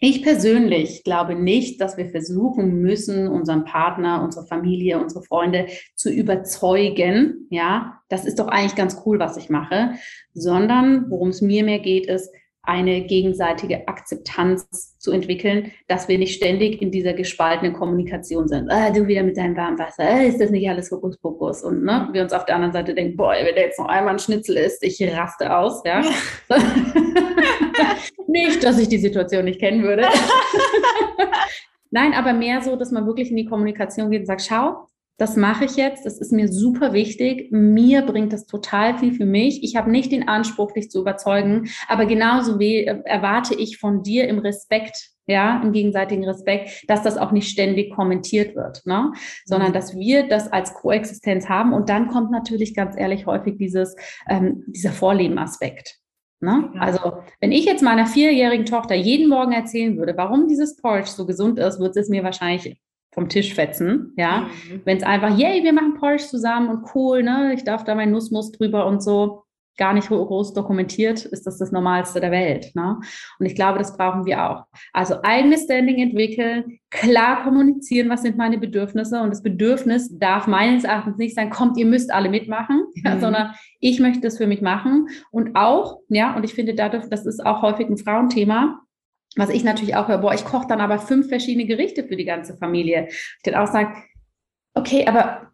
Ich persönlich glaube nicht, dass wir versuchen müssen, unseren Partner, unsere Familie, unsere Freunde zu überzeugen. Ja, das ist doch eigentlich ganz cool, was ich mache, sondern worum es mir mehr geht, ist, eine gegenseitige Akzeptanz zu entwickeln, dass wir nicht ständig in dieser gespaltenen Kommunikation sind. Ah, du wieder mit deinem warmen Wasser, ah, ist das nicht alles Hokuspokus? Und ne, wir uns auf der anderen Seite denken, boah, wenn der jetzt noch einmal ein Schnitzel isst, ich raste aus. Ja? nicht, dass ich die Situation nicht kennen würde. Nein, aber mehr so, dass man wirklich in die Kommunikation geht und sagt, schau, das mache ich jetzt, das ist mir super wichtig, mir bringt das total viel für mich. Ich habe nicht den Anspruch, dich zu überzeugen, aber genauso wie äh, erwarte ich von dir im Respekt, ja, im gegenseitigen Respekt, dass das auch nicht ständig kommentiert wird, ne? sondern mhm. dass wir das als Koexistenz haben und dann kommt natürlich ganz ehrlich häufig dieses, ähm, dieser Vorlebenaspekt. Ne? Ja. Also, wenn ich jetzt meiner vierjährigen Tochter jeden Morgen erzählen würde, warum dieses Porridge so gesund ist, wird sie es mir wahrscheinlich vom Tisch fetzen, ja. Mhm. Wenn es einfach, yay, wir machen Porridge zusammen und cool, ne, ich darf da mein Nussmus drüber und so, gar nicht groß dokumentiert, ist das das Normalste der Welt. Ne? Und ich glaube, das brauchen wir auch. Also eigenes Standing entwickeln, klar kommunizieren, was sind meine Bedürfnisse. Und das Bedürfnis darf meines Erachtens nicht sein, kommt, ihr müsst alle mitmachen, mhm. ja, sondern ich möchte das für mich machen. Und auch, ja, und ich finde dadurch, das ist auch häufig ein Frauenthema, was ich natürlich auch höre, boah, ich koche dann aber fünf verschiedene Gerichte für die ganze Familie. Ich dann auch sage, okay, aber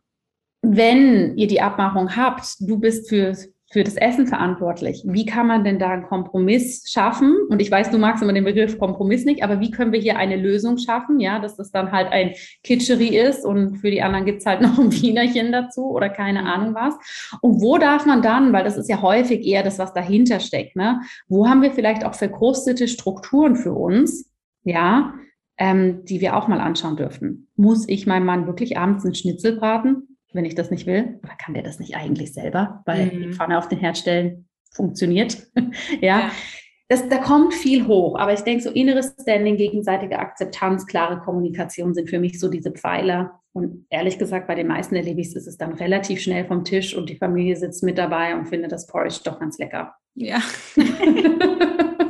wenn ihr die Abmachung habt, du bist für für das Essen verantwortlich. Wie kann man denn da einen Kompromiss schaffen? Und ich weiß, du magst immer den Begriff Kompromiss nicht, aber wie können wir hier eine Lösung schaffen? Ja, dass das dann halt ein Kitschery ist und für die anderen gibt's halt noch ein Wienerchen dazu oder keine Ahnung was. Und wo darf man dann, weil das ist ja häufig eher das, was dahinter steckt, ne? Wo haben wir vielleicht auch verkrustete Strukturen für uns? Ja, ähm, die wir auch mal anschauen dürfen. Muss ich meinem Mann wirklich abends einen Schnitzel braten? Wenn ich das nicht will? Oder kann der das nicht eigentlich selber? Weil mhm. die Pfanne auf den Herd stellen funktioniert. ja. ja. Das, da kommt viel hoch, aber ich denke, so inneres Standing, gegenseitige Akzeptanz, klare Kommunikation sind für mich so diese Pfeiler. Und ehrlich gesagt, bei den meisten erlebe ich es, ist es dann relativ schnell vom Tisch und die Familie sitzt mit dabei und findet das Porridge doch ganz lecker. Ja.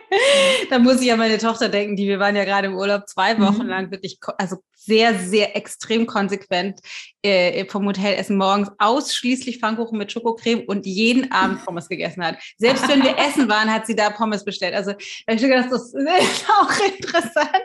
da muss ich an meine Tochter denken, die wir waren ja gerade im Urlaub zwei Wochen mhm. lang wirklich, also sehr, sehr extrem konsequent äh, vom Hotelessen morgens ausschließlich Pfannkuchen mit Schokocreme und jeden Abend Pommes gegessen hat. Selbst wenn wir essen waren, hat sie da Pommes bestellt. Also da habe ich gedacht, das ist auch interessant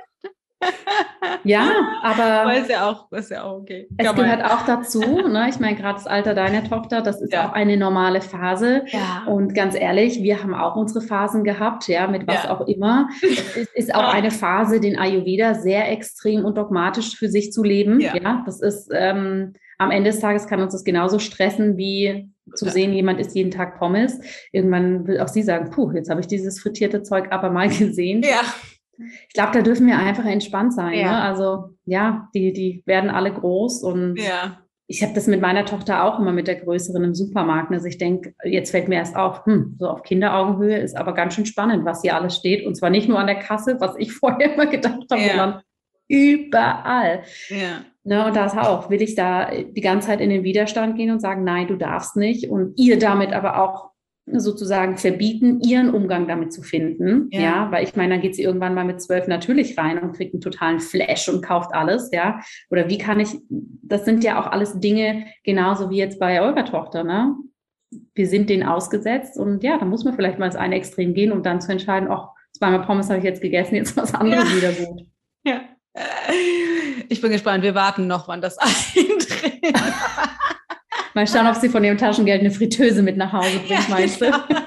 ja, aber. ist ja auch, ist ja auch okay. Es gehört auch dazu, ne? ich meine, gerade das Alter deiner Tochter, das ist ja. auch eine normale Phase. Ja. Und ganz ehrlich, wir haben auch unsere Phasen gehabt, ja, mit was ja. auch immer. Es ist, ist auch eine Phase, den Ayurveda sehr extrem und dogmatisch für sich zu leben. Ja, ja das ist ähm, am Ende des Tages kann uns das genauso stressen wie zu sehen, jemand isst jeden Tag Pommes. Irgendwann will auch sie sagen, puh, jetzt habe ich dieses frittierte Zeug aber mal gesehen. Ja. Ich glaube, da dürfen wir einfach entspannt sein. Ja. Ne? Also ja, die, die werden alle groß und ja. ich habe das mit meiner Tochter auch immer mit der größeren im Supermarkt. Also ich denke, jetzt fällt mir erst auf, hm, so auf Kinderaugenhöhe ist aber ganz schön spannend, was hier alles steht. Und zwar nicht nur an der Kasse, was ich vorher immer gedacht habe, ja. sondern überall. Ja. Ne, und das auch, will ich da die ganze Zeit in den Widerstand gehen und sagen, nein, du darfst nicht. Und ihr damit aber auch sozusagen verbieten, ihren Umgang damit zu finden. Ja, ja weil ich meine, dann geht sie irgendwann mal mit zwölf natürlich rein und kriegt einen totalen Flash und kauft alles, ja. Oder wie kann ich, das sind ja auch alles Dinge, genauso wie jetzt bei eurer Tochter, ne? Wir sind denen ausgesetzt und ja, da muss man vielleicht mal ins eine Extrem gehen, um dann zu entscheiden, ach, zweimal Pommes habe ich jetzt gegessen, jetzt was anderes ja. wieder gut. Ja. Ich bin gespannt, wir warten noch, wann das eintritt. Mal schauen, ob sie von ihrem Taschengeld eine Fritteuse mit nach Hause bringt, ja, meinst genau. du?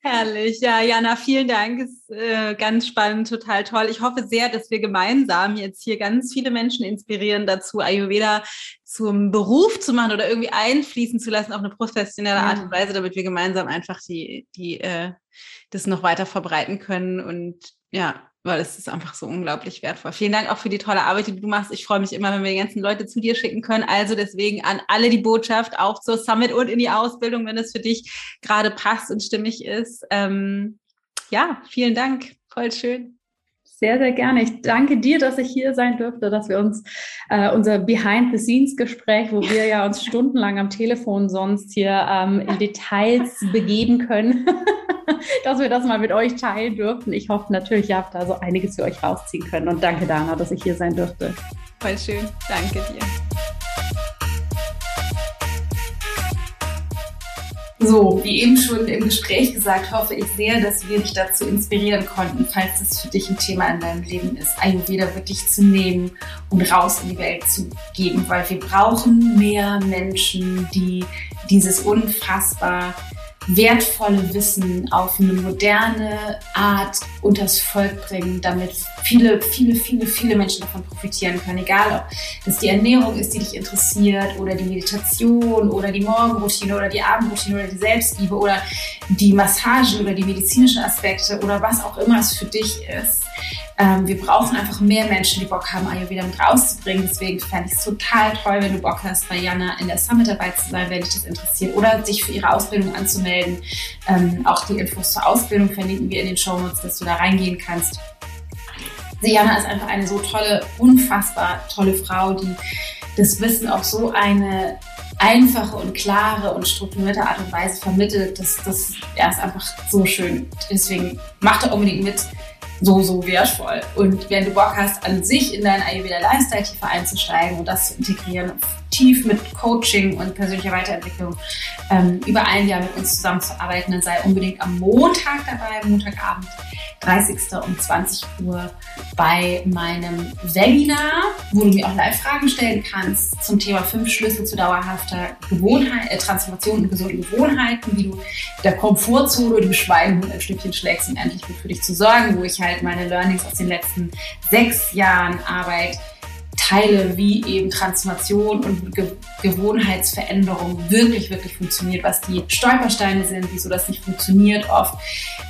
Herrlich. Ja, Jana, vielen Dank. Ist äh, ganz spannend, total toll. Ich hoffe sehr, dass wir gemeinsam jetzt hier ganz viele Menschen inspirieren dazu, Ayurveda zum Beruf zu machen oder irgendwie einfließen zu lassen auf eine professionelle Art und Weise, damit wir gemeinsam einfach die, die, äh, das noch weiter verbreiten können und ja, weil es ist einfach so unglaublich wertvoll. Vielen Dank auch für die tolle Arbeit, die du machst. Ich freue mich immer, wenn wir die ganzen Leute zu dir schicken können. Also deswegen an alle die Botschaft, auch zur Summit und in die Ausbildung, wenn es für dich gerade passt und stimmig ist. Ähm, ja, vielen Dank. Voll schön. Sehr, sehr gerne. Ich danke dir, dass ich hier sein durfte, dass wir uns äh, unser Behind-the-Scenes-Gespräch, wo wir ja uns stundenlang am Telefon sonst hier ähm, in Details begeben können, dass wir das mal mit euch teilen durften. Ich hoffe natürlich, ihr habt da so einiges für euch rausziehen können. Und danke, Dana, dass ich hier sein durfte. Voll schön. Danke dir. So, wie eben schon im Gespräch gesagt, hoffe ich sehr, dass wir dich dazu inspirieren konnten, falls es für dich ein Thema in deinem Leben ist, Ayurveda wirklich zu nehmen und raus in die Welt zu geben, weil wir brauchen mehr Menschen, die dieses unfassbar wertvolle Wissen auf eine moderne Art unters Volk bringen, damit viele, viele, viele, viele Menschen davon profitieren können. Egal, ob das die Ernährung ist, die dich interessiert, oder die Meditation, oder die Morgenroutine, oder die Abendroutine, oder die Selbstliebe, oder die Massagen, oder die medizinischen Aspekte, oder was auch immer es für dich ist. Ähm, wir brauchen einfach mehr Menschen, die Bock haben, Ayurveda mit rauszubringen. Deswegen fände ich es total toll, wenn du Bock hast, bei Jana in der Summit dabei zu sein, wenn dich das interessiert. Oder sich für ihre Ausbildung anzumelden. Ähm, auch die Infos zur Ausbildung verlinken wir in den Show Notes, dass du da reingehen kannst. Jana ist einfach eine so tolle, unfassbar tolle Frau, die das Wissen auf so eine einfache und klare und strukturierte Art und Weise vermittelt. Das, das ja, ist einfach so schön. Deswegen macht er unbedingt mit so, so wertvoll. Und wenn du Bock hast, an sich in deinen Ayurveda Lifestyle tiefer einzusteigen und das zu integrieren, tief mit Coaching und persönlicher Weiterentwicklung ähm, über ein Jahr mit uns zusammenzuarbeiten, dann sei unbedingt am Montag dabei, Montagabend, 30. um 20 Uhr bei meinem Webinar, wo du mir auch Live-Fragen stellen kannst zum Thema fünf Schlüssel zu dauerhafter Gewohnheit, äh, Transformation und gesunden Gewohnheiten, wie du der Komfortzone dem Schweinehund ein Stückchen schlägst, um endlich gut für dich zu sorgen, wo ich halt meine Learnings aus den letzten sechs Jahren Arbeit Teile wie eben Transformation und Ge Gewohnheitsveränderung wirklich, wirklich funktioniert, was die Stolpersteine sind, wieso das nicht funktioniert oft,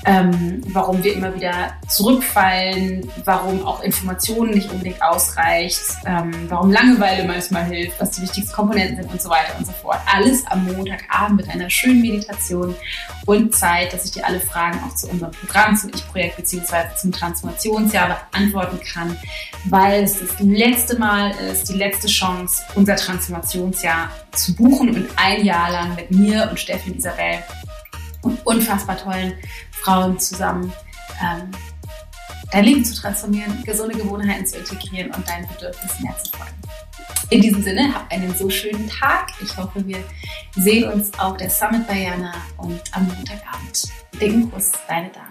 ähm, warum wir immer wieder zurückfallen, warum auch Informationen nicht unbedingt ausreicht, ähm, warum Langeweile manchmal hilft, was die wichtigsten Komponenten sind und so weiter und so fort. Alles am Montagabend mit einer schönen Meditation und Zeit, dass ich dir alle Fragen auch zu unserem Programm, zum Ich-Projekt bzw. zum Transformationsjahr beantworten kann, weil es das letzte Mal Mal ist die letzte Chance, unser Transformationsjahr zu buchen und ein Jahr lang mit mir und Steffi und Isabel und unfassbar tollen Frauen zusammen ähm, dein Leben zu transformieren, gesunde Gewohnheiten zu integrieren und deinen Bedürfnissen mehr zu folgen. In diesem Sinne, hab einen so schönen Tag. Ich hoffe, wir sehen uns auf der Summit bei Jana und am Montagabend. Dicken Kuss, deine Dame.